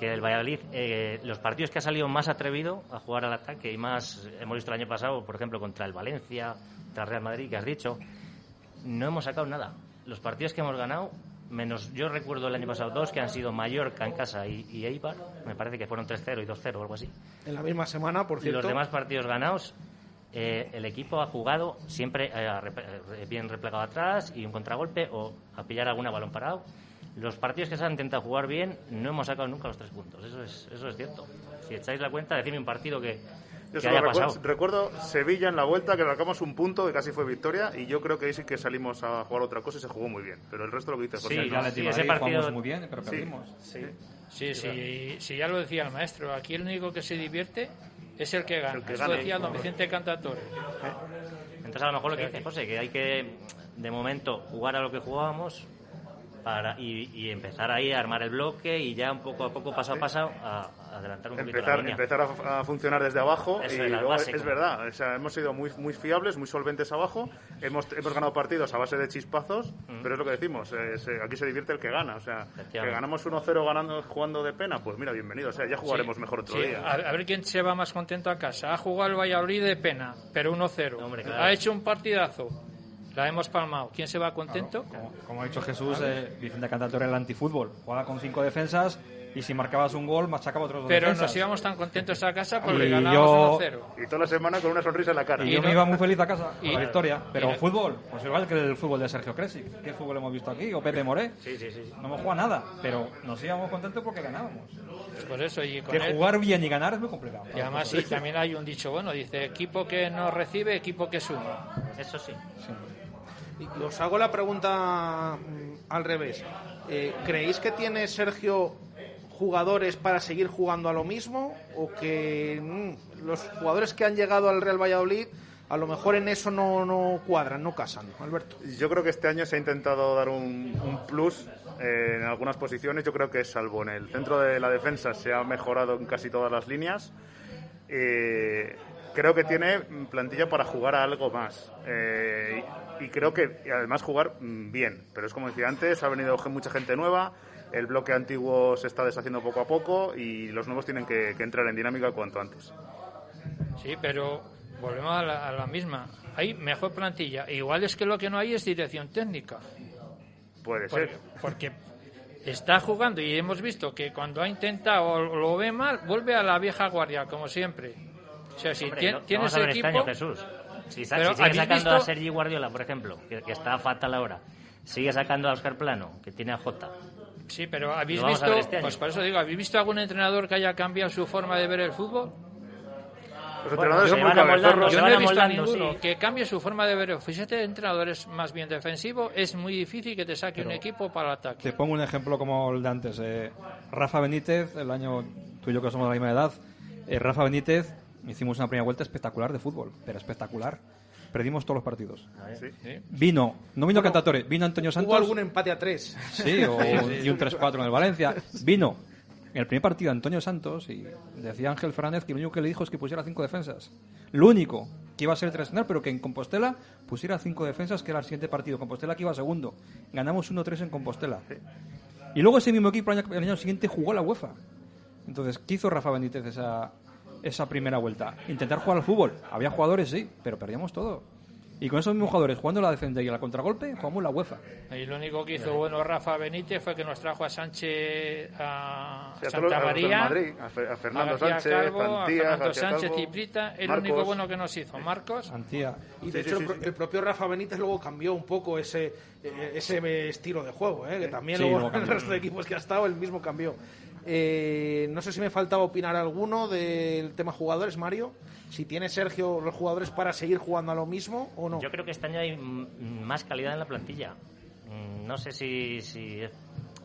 Speaker 5: que el Valladolid, eh, los partidos que ha salido más atrevido a jugar al ataque y más, hemos visto el año pasado, por ejemplo, contra el Valencia, contra el Real Madrid, que has dicho, no hemos sacado nada. Los partidos que hemos ganado, menos yo recuerdo el año pasado dos que han sido Mallorca en casa y, y Eibar, me parece que fueron 3-0 y 2-0 o algo así.
Speaker 1: En la misma semana, por
Speaker 5: Y
Speaker 1: cierto.
Speaker 5: los demás partidos ganados, eh, el equipo ha jugado siempre eh, eh, bien replegado atrás y un contragolpe o a pillar alguna balón parado. Los partidos que se han intentado jugar bien no hemos sacado nunca los tres puntos. Eso es, eso es cierto. Si echáis la cuenta, decidme un partido que,
Speaker 2: Yo
Speaker 5: que
Speaker 2: solo
Speaker 5: haya
Speaker 2: recuerdo,
Speaker 5: pasado.
Speaker 2: recuerdo Sevilla en la vuelta, que sacamos un punto que casi fue victoria, y yo creo que ahí sí que salimos a jugar otra cosa y se jugó muy bien. Pero el resto lo que dice José.
Speaker 5: Sí,
Speaker 2: no.
Speaker 5: Sí, ese partido-
Speaker 4: jugamos muy bien, pero perdimos.
Speaker 5: Sí.
Speaker 3: Sí, sí, sí, ya lo decía el maestro. Aquí el único que se divierte es el que gana.
Speaker 2: El que
Speaker 3: Eso
Speaker 2: gana.
Speaker 3: decía don Vicente Cantatore.
Speaker 5: Entonces, a lo mejor lo que dice José, que hay que, de momento, jugar a lo que jugábamos para, y, y empezar ahí a armar el bloque y ya un poco a poco, paso a paso, a, a adelantar un poquito la
Speaker 2: empezar,
Speaker 5: línea.
Speaker 2: empezar a, a funcionar desde abajo
Speaker 5: Eso
Speaker 2: y
Speaker 5: es,
Speaker 2: luego, es verdad, o sea, hemos sido muy, muy fiables, muy solventes abajo, hemos, hemos ganado partidos a base de chispazos, pero es lo que decimos, eh, se- aquí se divierte el que gana, o sea, que ganamos 1-0 ganando jugando de pena, pues mira, bienvenido, o sea, ya jugaremos
Speaker 3: Sí,
Speaker 2: mejor otro
Speaker 3: sí,
Speaker 2: día.
Speaker 3: A, a ver quién se va más contento a casa. Ha jugado el Valladolid de pena, pero 1-0.
Speaker 5: Hombre, claro.
Speaker 3: Ha hecho un partidazo. La hemos palmado. ¿Quién se va contento?
Speaker 4: Como, como ha dicho Jesús, eh, Vicente Cantador era el antifútbol. Jugaba con cinco defensas y si marcabas un gol, machacaba otros dos
Speaker 3: Pero
Speaker 4: defensas.
Speaker 3: nos íbamos tan contentos a casa porque
Speaker 4: Y
Speaker 3: ganábamos
Speaker 4: yo-
Speaker 3: 1-0.
Speaker 2: Y toda la semana con una sonrisa en la cara.
Speaker 4: Y
Speaker 3: Y
Speaker 4: yo
Speaker 3: no-
Speaker 4: me iba muy feliz a casa
Speaker 3: y-
Speaker 4: con la victoria. Pero
Speaker 3: y-
Speaker 4: fútbol, pues igual que el fútbol de Sergio Cresi. ¿Qué fútbol hemos visto aquí? O Pepe Moré.
Speaker 5: Sí, sí, sí.
Speaker 4: No hemos jugado nada, pero nos íbamos contentos porque ganábamos.
Speaker 3: Por eso, y con
Speaker 4: Que
Speaker 3: él-
Speaker 4: jugar bien y ganar es muy complicado.
Speaker 3: Y además sí, también hay un dicho bueno, dice equipo que no recibe, equipo que suma.
Speaker 5: Eso sí.
Speaker 1: Y y os hago la pregunta mm, al revés. Eh, ¿Creéis que tiene Sergio jugadores para seguir jugando a lo mismo? ¿O que mm, los jugadores que han llegado al Real Valladolid a lo mejor en eso no, no cuadran, no casan? Alberto.
Speaker 2: Yo creo que este año se ha intentado dar un, plus eh, en algunas posiciones. Yo creo que salvo en el centro de la defensa se ha mejorado en casi todas las líneas. Eh, creo que tiene plantilla para jugar a algo más. Eh, y, y creo que además jugar mm, bien. Pero es como decía antes, ha venido mucha gente nueva. El bloque antiguo se está deshaciendo poco a poco y los nuevos tienen que, que entrar en dinámica cuanto antes.
Speaker 3: Sí, pero volvemos a la, a la misma. Hay mejor plantilla. Igual es que lo que no hay es dirección técnica.
Speaker 2: Puede
Speaker 3: Porque,
Speaker 2: ser.
Speaker 3: porque está jugando y hemos visto que cuando ha intentado o lo ve mal, vuelve a la vieja guardia, como siempre. O sea, si
Speaker 5: Hombre,
Speaker 3: tien-
Speaker 5: no-
Speaker 3: tienes
Speaker 5: ver
Speaker 3: equipo...
Speaker 5: este año, Jesús. Si, sa-
Speaker 3: Pero
Speaker 5: si sigue
Speaker 3: ¿habéis
Speaker 5: sacando a? Sergi Guardiola, por ejemplo, que, que está fatal ahora, sigue sacando a Oscar Plano, que tiene a Jota.
Speaker 3: Sí, pero ¿habéis visto,
Speaker 5: este
Speaker 3: pues por eso digo, ¿habéis visto algún entrenador que haya cambiado su forma de ver el fútbol?
Speaker 2: Los
Speaker 5: Bueno,
Speaker 2: entrenadores son muy cabezorros.
Speaker 3: Yo no he visto a ninguno
Speaker 5: sí.
Speaker 3: que cambie su forma de ver el fútbol. Si este entrenador es más bien defensivo, es muy difícil que te saque un equipo para el ataque.
Speaker 4: Te pongo un ejemplo como el de antes. eh, Rafa Benítez, el año tú y yo que somos de la misma edad, eh, Rafa Benítez, hicimos una primera vuelta espectacular de fútbol, pero espectacular. Perdimos todos los partidos.
Speaker 2: Sí.
Speaker 4: Vino, no vino Cantatore, vino Antonio Santos.
Speaker 1: ¿Hubo algún empate a tres?
Speaker 4: Sí, o, [laughs] y un 3-4 en el Valencia. [laughs] Vino en el primer partido Antonio Santos y decía Ángel Fernández que lo único que le dijo es que pusiera cinco defensas. Lo único que iba a ser tres pero que en Compostela pusiera cinco defensas, que era el siguiente partido. Compostela que iba segundo. Ganamos 1-3 en Compostela. Y luego ese mismo equipo el año, el año siguiente jugó la UEFA. Entonces, ¿qué hizo Rafa Benítez esa, esa primera vuelta? Intentar jugar al fútbol. Había jugadores, sí, pero perdíamos todo. Y con esos mismos jugadores jugando la defensa y la contragolpe, jugamos la UEFA.
Speaker 3: Y lo único que hizo bueno Rafa Benítez fue que nos trajo a Sánchez a
Speaker 2: Sí,
Speaker 3: Santa
Speaker 2: a
Speaker 3: María,
Speaker 2: Madrid, a Fe- a Fernando
Speaker 3: a
Speaker 2: Sánchez,
Speaker 3: Calvo, a Fernando Sánchez,
Speaker 2: Calvo,
Speaker 3: Ciprita, el
Speaker 2: Marcos.
Speaker 3: único bueno que nos hizo. Marcos,
Speaker 4: Antía.
Speaker 1: Y de
Speaker 2: Sí,
Speaker 1: hecho
Speaker 2: sí,
Speaker 1: el,
Speaker 2: sí,
Speaker 1: pro-
Speaker 2: sí.
Speaker 1: el propio Rafa Benítez luego cambió un poco ese, eh, ese estilo de juego, ¿eh? que también
Speaker 4: Sí,
Speaker 1: luego
Speaker 4: luego [laughs]
Speaker 1: en el resto de equipos que ha estado el mismo cambió. Eh, no sé si me faltaba opinar alguno del tema jugadores, Mario. Si tiene Sergio los jugadores para seguir jugando a lo mismo o no.
Speaker 5: Yo creo que este año hay más calidad en la plantilla. Mm, No sé si, si.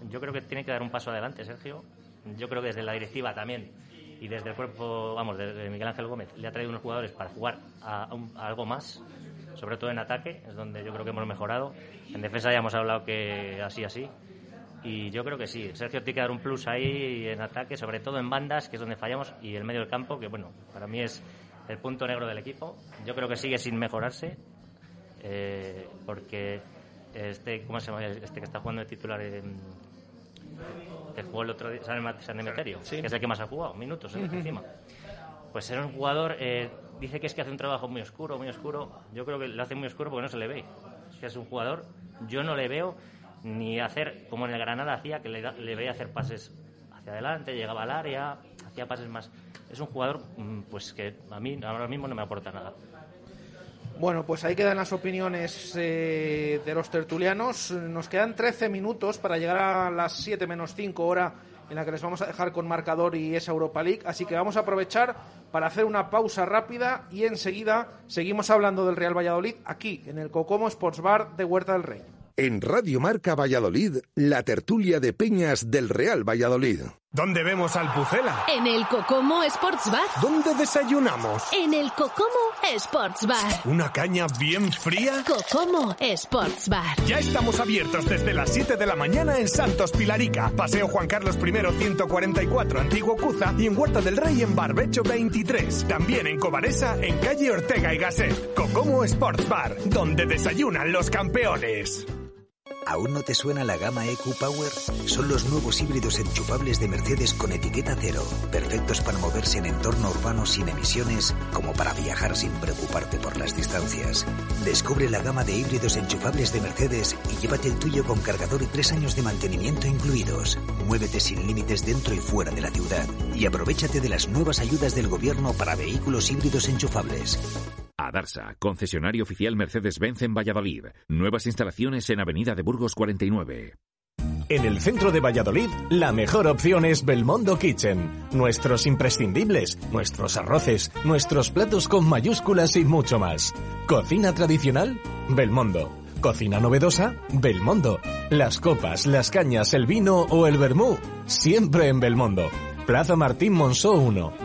Speaker 5: Yo creo que tiene que dar un paso adelante, Sergio. Yo creo que desde la directiva también y desde el cuerpo, vamos, de Miguel Ángel Gómez, le ha traído unos jugadores para jugar a algo más, sobre todo en ataque, es donde yo creo que hemos mejorado. En defensa ya hemos hablado que así, así. Y yo creo que sí, Sergio tiene que dar un plus ahí en ataque, sobre todo en bandas, que es donde fallamos, y el medio del campo, que bueno, para mí es el punto negro del equipo. Yo creo que sigue sin mejorarse, eh, porque este, ¿cómo se llama? Este que está jugando de titular, eh, que jugó el otro día, San Emeterio,
Speaker 1: Sí.
Speaker 5: que es el que más ha jugado, minutos eh, encima. Pues era un jugador, eh, dice que es que hace un trabajo muy oscuro, muy oscuro. Yo creo que lo hace muy oscuro porque no se le ve. Es que es un jugador, yo no le veo ni hacer como en el Granada hacía, que le, le veía hacer pases hacia adelante, llegaba al área, hacía pases más. Es un jugador, mm, pues que a mí ahora mismo no me aporta nada.
Speaker 1: Bueno, pues ahí quedan las opiniones eh, de los tertulianos. Nos quedan 13 minutos para llegar a las 7 menos 5 hora en la que les vamos a dejar con marcador y esa Europa League. Así que vamos a aprovechar para hacer una pausa rápida y enseguida seguimos hablando del Real Valladolid aquí en el Cocomo Sports Bar de Huerta del Rey.
Speaker 6: En Radio Marca Valladolid, la tertulia de Peñas del Real Valladolid.
Speaker 7: ¿Dónde vemos al Pucela?
Speaker 8: En el Cocomo Sports Bar.
Speaker 7: ¿Dónde desayunamos?
Speaker 8: En el Cocomo Sports Bar.
Speaker 7: ¿Una caña bien fría?
Speaker 8: Cocomo Sports Bar.
Speaker 7: Ya estamos abiertos desde las 7 de la mañana en Santos Pilarica, Paseo Juan Carlos I 144, Antiguo Cuza y en Huerta del Rey en Barbecho 23. También en Cobaresa, en calle Ortega y Gasset. Cocomo Sports Bar, donde desayunan los campeones.
Speaker 9: ¿Aún no te suena la gama EQ Power? Son los nuevos híbridos enchufables de Mercedes con etiqueta cero, perfectos para moverse en entorno urbano sin emisiones, como para viajar sin preocuparte por las distancias. Descubre la gama de híbridos enchufables de Mercedes y llévate el tuyo con cargador y tres años de mantenimiento incluidos. Muévete sin límites dentro y fuera de la ciudad y aprovechate de las nuevas ayudas del gobierno para vehículos híbridos enchufables.
Speaker 10: Adarsa, concesionario oficial Mercedes-Benz en Valladolid. Nuevas instalaciones en Avenida de Burgos 49.
Speaker 7: En el centro de Valladolid, la mejor opción es Belmondo Kitchen. Nuestros imprescindibles, nuestros arroces, nuestros platos con mayúsculas y mucho más. Cocina tradicional, Belmondo. Cocina novedosa, Belmondo. Las copas, las cañas, el vino o el vermú, siempre en Belmondo. Plaza Martín Monzó 1.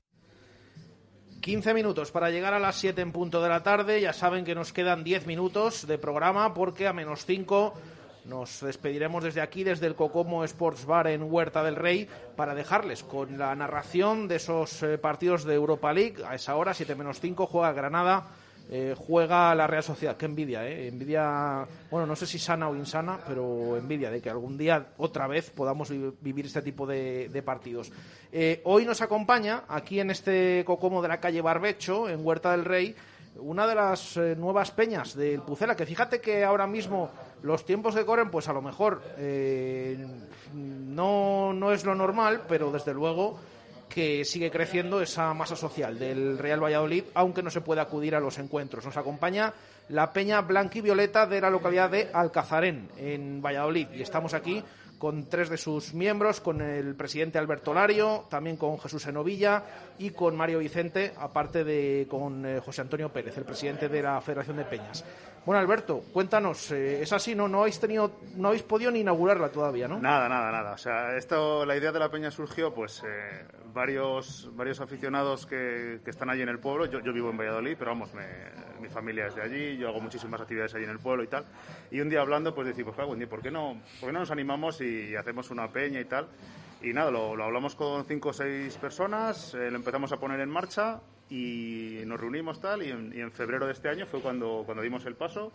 Speaker 1: 15 minutos para llegar a las 7 en punto de la tarde. Ya saben que nos quedan 10 minutos de programa porque a menos 5 nos despediremos desde aquí, desde el Cocomo Sports Bar en Huerta del Rey, para dejarles con la narración de esos eh, partidos de Europa League. A esa hora, 7 menos 5, juega Granada eh, juega la Real Sociedad. Qué envidia, ¿eh? Envidia, bueno, no sé si sana o insana, pero envidia de que algún día otra vez podamos vivir este tipo de, partidos. Eh, hoy nos acompaña aquí en este cocomo de la calle Barbecho, en Huerta del Rey, una de las eh, nuevas peñas del Pucela, que fíjate que ahora mismo los tiempos que corren, pues a lo mejor no, no es lo normal, pero desde luego que sigue creciendo esa masa social del Real Valladolid, aunque no se puede acudir a los encuentros. Nos acompaña la Peña Blanquivioleta de la localidad de Alcazarén, en Valladolid, y estamos aquí con tres de sus miembros, con el presidente Alberto Lario, también con Jesús Enovilla y con Mario Vicente, aparte de con eh, José Antonio Pérez, el presidente de la Federación de Peñas. Bueno, Alberto, cuéntanos, eh, es así, ¿no? No habéis tenido, no habéis podido ni inaugurarla todavía, ¿no?
Speaker 2: Nada, nada, nada. O sea, esto, la idea de la peña surgió, pues, eh, varios, varios aficionados que, que, están allí en el pueblo. Yo, vivo en Valladolid, pero vamos, mi familia es de allí, yo hago muchísimas actividades allí en el pueblo y tal. Y un día hablando, pues decimos, claro, ¿por qué no, por qué no nos animamos y hacemos una peña y tal? Y nada, lo, lo hablamos con cinco o seis personas, eh, lo empezamos a poner en marcha y nos reunimos tal y en, febrero de este año fue cuando, cuando dimos el paso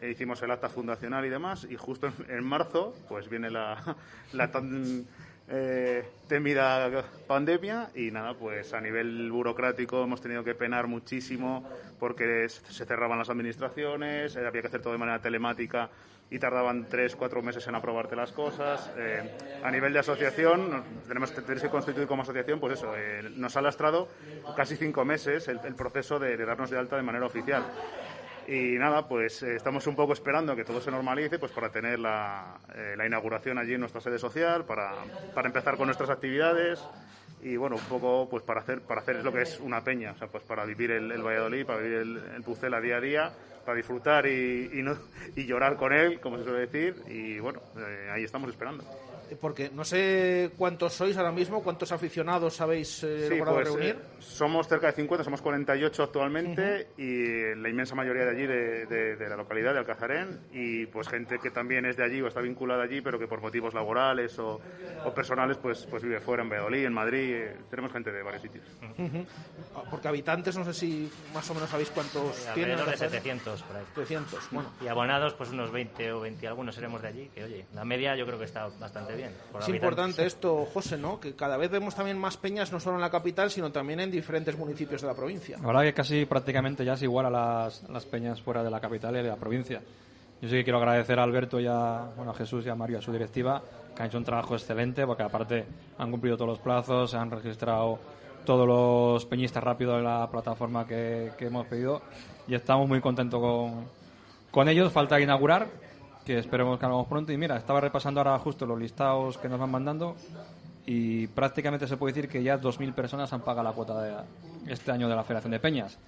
Speaker 2: e hicimos el acta fundacional y demás y justo en, marzo pues viene la, [laughs] la tan eh, temida pandemia y nada pues a nivel burocrático hemos tenido que penar muchísimo porque se cerraban las administraciones eh, había que hacer todo de manera telemática y tardaban tres, cuatro meses en aprobarte las cosas. Eh, a nivel de asociación, tenemos que, que constituir como asociación, pues eso, eh, nos ha lastrado casi cinco meses el, proceso de, darnos de alta de manera oficial. Y nada, pues eh, estamos un poco esperando que todo se normalice pues para tener la, la inauguración allí en nuestra sede social, para, para empezar con nuestras actividades y bueno, un poco pues para hacer para hacer lo que es una peña, o sea, pues para vivir el, Valladolid, para vivir el, el Pucela día a día, para disfrutar y, y, no, y llorar con él, como se suele decir, y bueno, eh, ahí estamos esperando
Speaker 1: porque no sé cuántos sois ahora mismo, cuántos aficionados habéis eh, logrado pues, reunir. Eh,
Speaker 2: somos cerca de 50, somos 48 actualmente y la inmensa mayoría de allí de, la localidad de Alcazarén y pues gente que también es de allí o está vinculada allí pero que por motivos laborales o, personales pues, pues vive fuera en Valladolid, en Madrid, eh, tenemos gente de varios sitios.
Speaker 1: Porque habitantes no sé si más o menos sabéis cuántos tienen.
Speaker 5: Alrededor de 700 por ahí.
Speaker 1: 700, bueno.
Speaker 5: Y abonados pues unos 20 o 20 algunos seremos de allí, que oye, la media yo creo que está bastante
Speaker 1: es importante esto, José, ¿no? Que cada vez vemos también más peñas, no solo en la capital, sino también en diferentes municipios de la provincia.
Speaker 4: La verdad que casi prácticamente ya es igual a las, las peñas fuera de la capital y de la provincia. Yo sí que quiero agradecer a Alberto y a, bueno, a Jesús y a Mario, a su directiva, que han hecho un trabajo excelente, porque aparte han cumplido todos los plazos, se han registrado todos los peñistas rápido de la plataforma que, que hemos pedido y estamos muy contentos con, con ellos. Falta inaugurar, que esperemos que hagamos pronto. Y mira, estaba repasando ahora justo los listados que nos van mandando y prácticamente se puede decir que ya 2.000 personas han pagado la cuota de este año de la Federación de Peñas.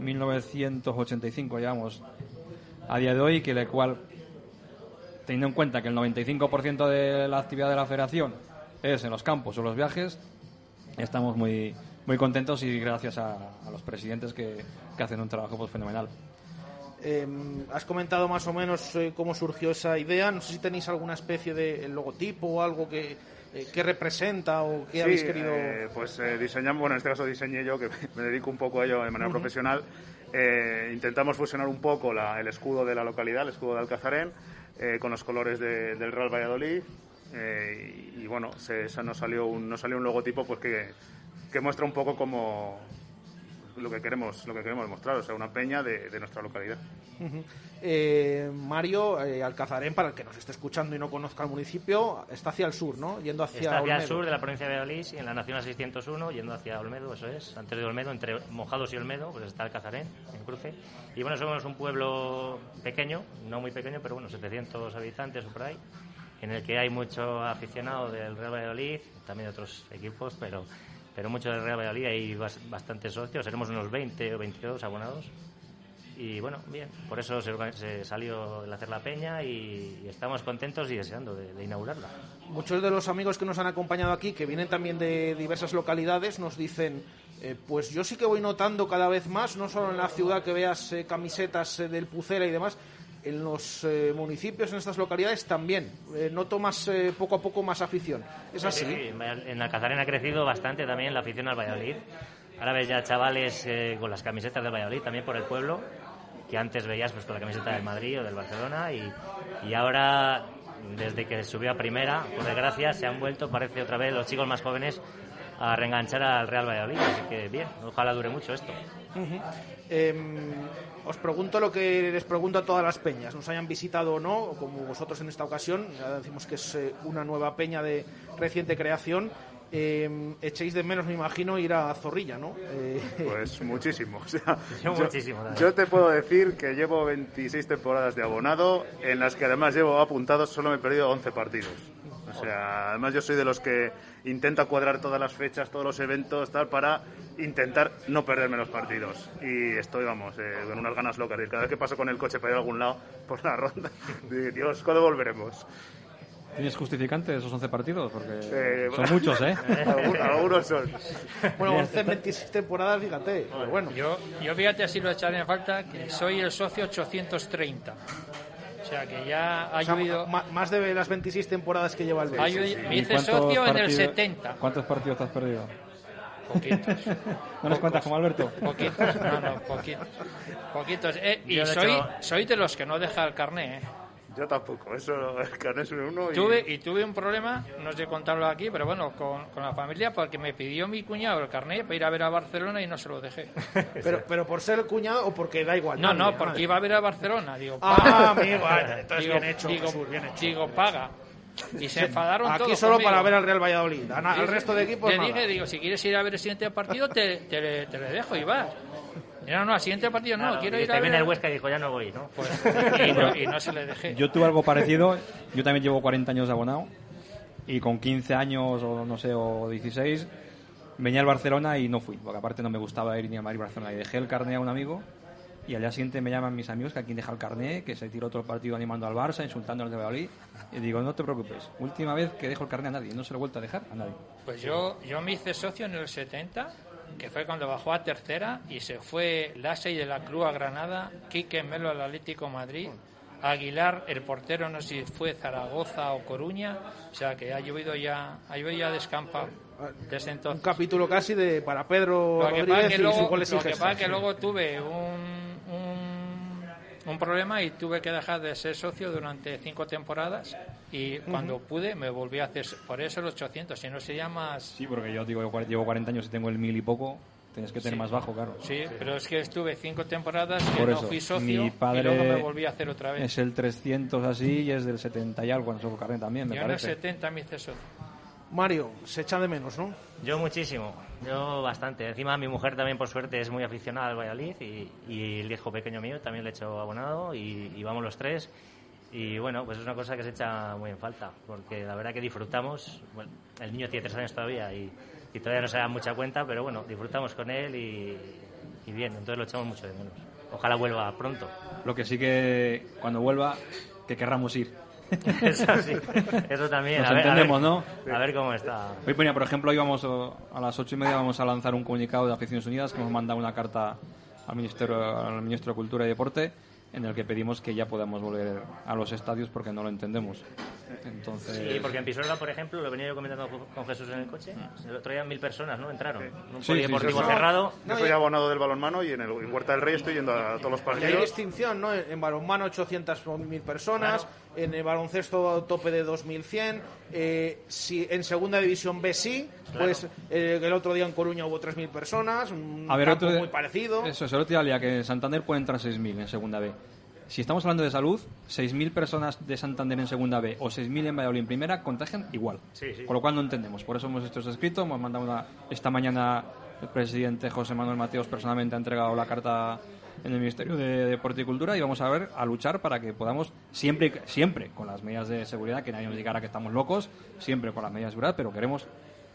Speaker 4: 1985 llevamos a día de hoy, que la cual teniendo en cuenta que el 95% de la actividad de la federación es en los campos o los viajes, estamos muy, muy contentos y gracias a, los presidentes que, que hacen un trabajo pues, fenomenal.
Speaker 1: Eh, has comentado más o menos eh, cómo surgió esa idea. No sé si tenéis alguna especie de logotipo o algo que, eh, que representa o que
Speaker 2: Sí,
Speaker 1: habéis querido.
Speaker 2: eh, pues eh, diseñamos, bueno, en este caso diseñé yo, que [laughs] me dedico un poco a ello de manera
Speaker 1: Ujú.
Speaker 2: profesional. Eh, intentamos fusionar un poco la- el escudo de la localidad, el escudo de Alcazarén, eh, con los colores de- del Real Valladolid. eh, y, y bueno, se, se nos, salió un, nos salió un logotipo pues que, que muestra un poco como lo que queremos lo que queremos mostrar, o sea, una peña de, de nuestra localidad.
Speaker 1: Eh, Mario eh, Alcazarén, para el que nos esté escuchando y no conozca el municipio, está hacia el sur, ¿no? Yendo hacia,
Speaker 5: Está hacia el sur de la provincia de Valladolid, y en la Nacional 601, yendo hacia Olmedo, eso es. Antes de Olmedo, entre Mojados y Olmedo, pues está Alcazarén, en cruce. Y bueno, somos un pueblo pequeño, no muy pequeño, pero bueno, 700 habitantes o por ahí, en el que hay mucho aficionado del Real Valladolid, también de otros equipos, pero, pero mucho del Real Valladolid, hay bas- bastantes socios, seremos unos 20 o 22 abonados. Y bueno, bien, por eso se, salió el hacer la peña y, estamos contentos y deseando de- de inaugurarla.
Speaker 1: Muchos de los amigos que nos han acompañado aquí, que vienen también de diversas localidades, nos dicen, eh, pues yo sí que voy notando cada vez más, no solo en la ciudad que veas eh, camisetas eh, del Pucera y demás, en los eh, municipios, en estas localidades también. Eh, noto más, eh, poco a poco más afición. ¿Es así?
Speaker 5: Sí, En Alcazarén ha crecido bastante también la afición al Valladolid. Ahora ves ya chavales eh, con las camisetas del Valladolid, también por el pueblo, que antes veías pues con la camiseta del Madrid o del Barcelona y, y ahora, desde que subió a primera, por desgracia, se han vuelto, parece otra vez, los chicos más jóvenes a reenganchar al Real Valladolid. Así que bien, ojalá dure mucho esto.
Speaker 1: Ujú. Em, os pregunto lo que les pregunto a todas las peñas, nos hayan visitado o no, como vosotros en esta ocasión, ya decimos que es eh, una nueva peña de reciente creación. em, echéis de menos, me imagino, ir a Zorrilla, ¿no? Eh,
Speaker 2: Pues [laughs] muchísimo. o sea, [laughs]
Speaker 5: Yo muchísimo,
Speaker 2: yo te puedo decir que llevo 26 temporadas de abonado, en las que además llevo apuntados, solo me he perdido 11 partidos. O sea, además yo soy de los que intenta cuadrar todas las fechas, todos los eventos, tal, para intentar no perderme los partidos. Y estoy, vamos, eh, con unas ganas locas. Y cada vez que paso con el coche para ir a algún lado por la ronda, [laughs] digo, Dios, ¿cuándo volveremos?
Speaker 4: ¿Tienes justificante esos 11 partidos? Porque
Speaker 2: Eh,
Speaker 4: son muchos, ¿eh? [laughs]
Speaker 2: Algunos, algunos son.
Speaker 1: bueno, 11 en 26 temporadas, fíjate. Pero bueno,
Speaker 3: Yo, yo fíjate, así lo echaré en falta, que soy el socio 830. O sea, que ya ha
Speaker 1: o sea,
Speaker 3: llovido...
Speaker 1: más de las 26 temporadas que lleva el Betis.
Speaker 3: llovido- me
Speaker 4: ¿Y
Speaker 3: hice
Speaker 4: cuántos
Speaker 3: socio en el
Speaker 4: partidos-
Speaker 3: 70.
Speaker 4: ¿Cuántos partidos te has perdido?
Speaker 3: Poquitos. [laughs]
Speaker 4: ¿No nos cuentas como Alberto?
Speaker 3: Poquitos, no, no, poquitos. Poquitos. Eh, y soy,
Speaker 5: hecho-
Speaker 3: soy de los que no deja el carné, ¿eh?
Speaker 2: Yo tampoco, eso, el carnet es uno y...
Speaker 3: Tuve, y tuve un problema, no sé contarlo aquí, pero bueno, con, con la familia, porque me pidió mi cuñado el carné para ir a ver a Barcelona y no se lo dejé. [laughs]
Speaker 1: Pero, pero por ser el cuñado o porque da igual.
Speaker 3: No, no, porque iba a ver a Barcelona. Digo,
Speaker 1: Ah, amigo, entonces
Speaker 3: digo,
Speaker 1: bien hecho,
Speaker 3: digo,
Speaker 1: Jesús, bien hecho.
Speaker 3: digo, paga. Y se enfadaron
Speaker 1: Aquí
Speaker 3: todos
Speaker 1: solo
Speaker 3: conmigo.
Speaker 1: para ver al Real Valladolid. Al resto de equipos
Speaker 3: Le
Speaker 1: nada.
Speaker 3: dije, digo, si quieres ir a ver el siguiente partido, te, te, le- te le dejo y vas. No, no, al siguiente partido no,
Speaker 5: Claro,
Speaker 3: quiero ir a ver...
Speaker 5: el Huesca y dijo, ya no voy, ¿no?
Speaker 3: Pues, [laughs] y, no, y no se le dejé.
Speaker 4: Yo tuve algo parecido. Yo también llevo 40 años de abonado. Y con 15 años, o no sé, o 16, venía al Barcelona y no fui. Porque aparte no me gustaba ir ni a Madrid Barcelona. Y dejé el carné a un amigo. Y al día siguiente me llaman mis amigos que aquí deja el carné, que se tiró el partido animando al Barça, insultando al de Valladolid. Y digo, no te preocupes. Última vez que dejo el carné a nadie. No se lo he vuelto a dejar a nadie.
Speaker 3: Pues yo, yo me hice socio en el 70, que fue cuando bajó a tercera y se fue Lasey de la Cruz a Granada, Quique Melo al Atlético Madrid, Aguilar, el portero no sé si fue Zaragoza o Coruña, o sea que ha llovido ya, ha llovido ya descampado desde
Speaker 1: Un
Speaker 3: entonces.
Speaker 1: capítulo casi de para Pedro
Speaker 3: Lo que pasa
Speaker 1: Rodríguez
Speaker 3: que
Speaker 1: y sus goles
Speaker 3: lo que pasa que luego tuve un, un, problema y tuve que dejar de ser socio durante cinco temporadas y cuando pude me volví a hacer, por eso los 800, si no sería más...
Speaker 4: Sí, porque yo digo, yo llevo 40 años y tengo el mil y poco. Tienes que tener
Speaker 3: Sí.
Speaker 4: más bajo, claro.
Speaker 3: Sí, pero es que estuve cinco temporadas que
Speaker 4: Por
Speaker 3: no fui socio
Speaker 4: mi padre
Speaker 3: y luego me volví a hacer otra vez.
Speaker 4: Es el 300 así y es del 70 y algo en su carnet también, me
Speaker 3: Yo en el
Speaker 4: parece.
Speaker 3: 70 me hice socio.
Speaker 1: Mario, se echa de menos, ¿no?
Speaker 5: Yo muchísimo, yo bastante. Encima mi mujer también por suerte es muy aficionada al Valladolid y, y el hijo pequeño mío también le he hecho abonado y, y vamos los tres. Y bueno, pues es una cosa que se echa muy en falta, porque la verdad que disfrutamos. Bueno, el niño tiene tres años todavía y, y todavía no se da mucha cuenta, pero bueno, disfrutamos con él y, y bien, entonces lo echamos mucho de menos. Ojalá vuelva pronto.
Speaker 4: Lo que sí que cuando vuelva, que querramos ir. [laughs]
Speaker 5: Eso sí, eso también.
Speaker 4: Nos
Speaker 5: a ver, a
Speaker 4: entendemos,
Speaker 5: ver-
Speaker 4: ¿no?
Speaker 5: A ver cómo está.
Speaker 4: Hoy ponía, por ejemplo, hoy vamos a las ocho y media vamos a lanzar un comunicado de Aficiones Unidas que hemos mandado una carta al Ministerio, al Ministro de Cultura y Deporte en el que pedimos que ya podamos volver a los estadios porque no lo entendemos. Entonces,
Speaker 5: Sí, porque en Pisuerga, por ejemplo, lo venía yo comentando con Jesús en el coche, el otro día mil personas, ¿no? Entraron. En un
Speaker 2: Sí,
Speaker 5: polideportivo
Speaker 2: sí, sí.
Speaker 5: cerrado.
Speaker 2: Yo soy abonado del balonmano y en, el, en Huerta del Rey estoy yendo a todos los
Speaker 1: Porque hay
Speaker 2: partidos.
Speaker 1: distinción, ¿no? En balonmano 800.000 personas, en el baloncesto tope de 2.100, eh, si en segunda división B sí, pues eh, el otro día en Coruña hubo 3.000 personas, un
Speaker 4: a ver,
Speaker 1: campo
Speaker 4: otro
Speaker 1: muy parecido.
Speaker 4: Eso es, el otro día que en Santander pueden entrar 6.000 en segunda B. Si estamos hablando de salud, 6.000 personas de Santander en segunda B o 6.000 en Valladolid en primera contagian igual.
Speaker 5: Sí, sí.
Speaker 4: Con lo cual no entendemos. Por eso hemos hecho ese escrito. Hemos mandado una, esta mañana el presidente José Manuel Mateos personalmente ha entregado la carta en el Ministerio de Deporte y Cultura y vamos a ver a luchar para que podamos siempre siempre con las medidas de seguridad que nadie nos diga que estamos locos siempre con las medidas de seguridad pero queremos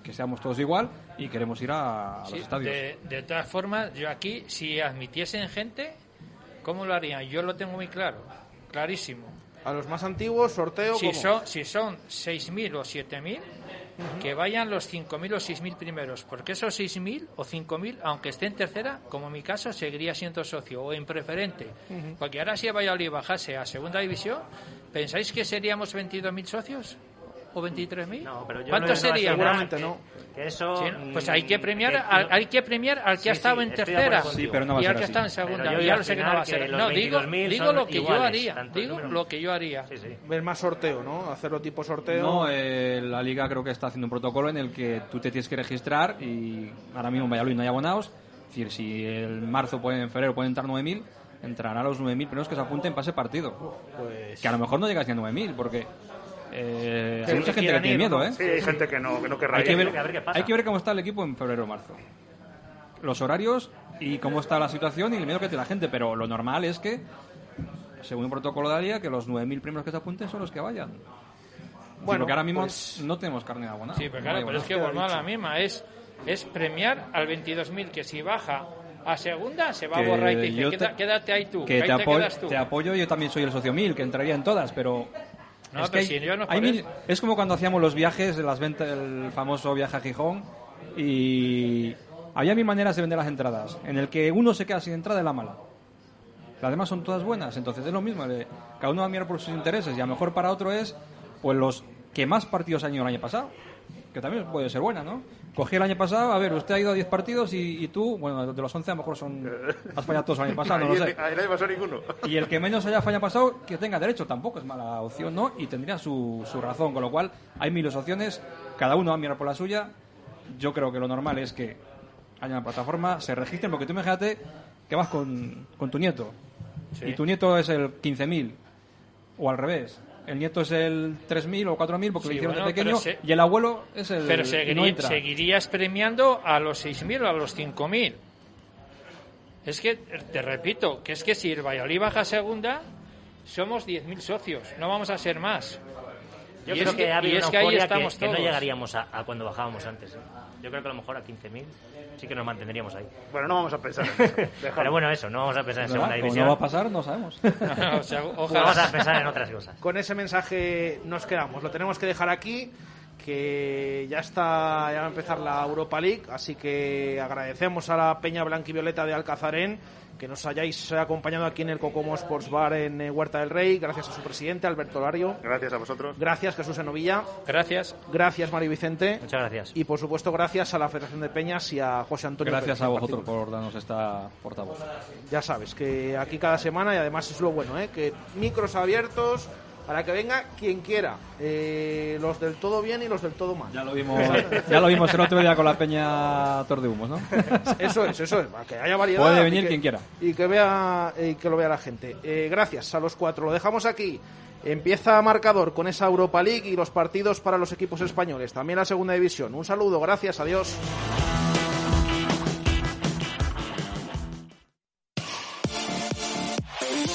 Speaker 4: que seamos todos igual y queremos ir a, a
Speaker 3: Sí,
Speaker 4: los estadios
Speaker 3: de, de todas formas, yo aquí, si admitiesen gente, ¿cómo lo harían? Yo lo tengo muy claro, clarísimo.
Speaker 1: A los más antiguos, sorteo.
Speaker 3: Si
Speaker 1: ¿cómo?
Speaker 3: son, si son 6.000 o 7.000, que vayan los 5.000 o 6.000 primeros, porque esos 6.000 o 5.000, aunque esté en tercera, como en mi caso, seguiría siendo socio o en preferente.
Speaker 1: Ujú.
Speaker 3: Porque ahora si Valladolid bajase a segunda división, ¿pensáis que seríamos 22.000 socios? ¿O 23.000?
Speaker 5: No, pero yo
Speaker 3: ¿Cuántos
Speaker 5: no- no
Speaker 3: seríamos?
Speaker 1: Seguramente no.
Speaker 5: Que eso,
Speaker 3: Sí, ¿no? pues
Speaker 5: mm,
Speaker 3: hay que premiar
Speaker 5: que
Speaker 3: al, hay que premiar al que
Speaker 5: Sí,
Speaker 3: ha estado
Speaker 5: sí,
Speaker 3: en tercera
Speaker 4: no va a
Speaker 3: y
Speaker 4: ser
Speaker 3: al que ha estado en segunda.
Speaker 5: Yo
Speaker 3: ya lo sé que no va a ser. No, digo,
Speaker 5: 22.000
Speaker 3: digo lo que yo
Speaker 5: iguales,
Speaker 3: haría.
Speaker 5: tanto
Speaker 3: Digo
Speaker 5: número.
Speaker 3: lo que yo haría.
Speaker 5: Sí, sí.
Speaker 1: Ver más sorteo, ¿no? Hacerlo tipo sorteo.
Speaker 4: No, eh, la liga creo que está haciendo un protocolo en el que tú te tienes que registrar y ahora mismo en Valladolid no hay abonados. Es decir, si en marzo, pueden, en febrero pueden entrar 9.000, entrarán a los 9.000 primeros que se apunten para ese partido.
Speaker 1: Pues-
Speaker 4: Que a lo mejor no llegas ni a 9.000 porque eh, hay mucha gente que tiene miedo. ¿eh?
Speaker 2: Sí, hay gente que no, que no querrá
Speaker 4: Hay que, ver,
Speaker 5: a ver qué pasa.
Speaker 4: hay que ver cómo está el equipo en febrero o marzo. Los horarios y cómo está la situación y el miedo que tiene la gente. Pero lo normal es que, según el protocolo de que los 9.000 primeros que se apunten son los que vayan.
Speaker 1: Bueno,
Speaker 4: Bueno, que ahora mismo
Speaker 1: pues-
Speaker 4: no tenemos carne de abonado.
Speaker 3: Sí, pero claro, pero es que volvemos a la misma. Es, es premiar al 22.000 que si baja a segunda se va a
Speaker 4: Que
Speaker 3: borrar y te dice,
Speaker 4: yo te-
Speaker 3: "Queda- quédate ahí tú,
Speaker 4: que
Speaker 3: ahí
Speaker 4: te,
Speaker 3: te quedas tú.
Speaker 4: te apoyo, yo también soy el socio mil, que entraría en todas, pero...
Speaker 3: No,
Speaker 4: es, que hay-
Speaker 3: si yo no
Speaker 4: hay mil- es como cuando hacíamos los viajes, de las ventas, el famoso viaje a Gijón, y había mil maneras de vender las entradas, en el que uno se queda sin entrada es la. Mala. Las demás son todas buenas, entonces es lo mismo, cada uno va a mirar por sus intereses, y a lo mejor para otro es pues los que más partidos han ido el año pasado, que también puede ser buena, ¿no? Cogí el año pasado, a ver, usted ha ido a 10 partidos y, y tú, bueno, de los 11 a lo mejor son... [laughs] Has fallado todos el año pasado, no lo
Speaker 2: Ahí-
Speaker 4: sé.
Speaker 2: ahí no pasó ninguno.
Speaker 4: Y el que menos haya falla pasado, que tenga derecho, tampoco es mala opción, ¿no? Y tendría su, su razón, con lo cual hay miles de opciones, cada uno va a mirar por la suya. Yo creo que lo normal es que haya una plataforma, se registren, porque tú imagínate que vas con, con tu nieto
Speaker 3: Sí.
Speaker 4: y tu nieto es el 15.000 o al revés. El nieto es el 3.000 o 4.000 porque
Speaker 3: Sí,
Speaker 4: lo hicieron
Speaker 3: bueno,
Speaker 4: de pequeño
Speaker 3: se-
Speaker 4: y el abuelo es el
Speaker 3: Pero seguiría-
Speaker 4: no entra.
Speaker 3: seguirías premiando a los 6.000 o a los 5.000. Es que, te repito, que es que si el Valladolid baja segunda, somos 10.000 socios, no vamos a ser más.
Speaker 5: Yo
Speaker 3: y
Speaker 5: creo
Speaker 3: es
Speaker 5: que, ha
Speaker 3: y
Speaker 5: habido
Speaker 3: es
Speaker 5: una
Speaker 3: que ahí
Speaker 5: euforia que,
Speaker 3: estamos
Speaker 5: que no llegaríamos a, a cuando bajábamos antes. ¿eh? Yo creo que a lo mejor a 15.000 sí que nos mantendríamos ahí.
Speaker 2: Bueno, no vamos a pensar en eso. [laughs]
Speaker 5: Pero bueno, eso, no vamos a pensar en
Speaker 4: ¿Verdad?
Speaker 5: segunda
Speaker 4: Como
Speaker 5: división.
Speaker 4: no va a pasar, no sabemos. [laughs]
Speaker 3: O sea, ojalá.
Speaker 5: Vamos a pensar en otras cosas.
Speaker 1: Con ese mensaje nos quedamos. Lo tenemos que dejar aquí, que ya está, ya va a empezar la Europa League, así que agradecemos a la Peña Blanquivioleta de Alcazarén que nos hayáis acompañado aquí en el Cocomo Sports Bar en eh, Huerta del Rey. Gracias a su presidente, Alberto Lario.
Speaker 2: Gracias a vosotros.
Speaker 1: Gracias, Jesús Enovilla.
Speaker 3: Gracias.
Speaker 1: Gracias, Mario Vicente.
Speaker 5: Muchas gracias.
Speaker 1: Y por supuesto, gracias a la Federación de Peñas y a José Antonio.
Speaker 4: Gracias
Speaker 1: Pérez,
Speaker 4: a vosotros por darnos esta portavoz.
Speaker 1: Ya sabes que aquí cada semana y además es lo bueno, ¿eh? que micros abiertos para que venga quien quiera, eh, los del todo bien y los del todo mal.
Speaker 4: Ya lo vimos, [laughs] ya lo vimos el otro día con la peña Tor de Humos, ¿no? [laughs]
Speaker 1: Eso es, eso es, para que haya variedad.
Speaker 4: Puede venir
Speaker 1: que-
Speaker 4: quien quiera.
Speaker 1: Y que, vea, y que lo vea la gente. Eh, gracias a los cuatro, lo dejamos aquí. Empieza marcador con esa Europa League y los partidos para los equipos españoles. También la segunda división. Un saludo, gracias, adiós.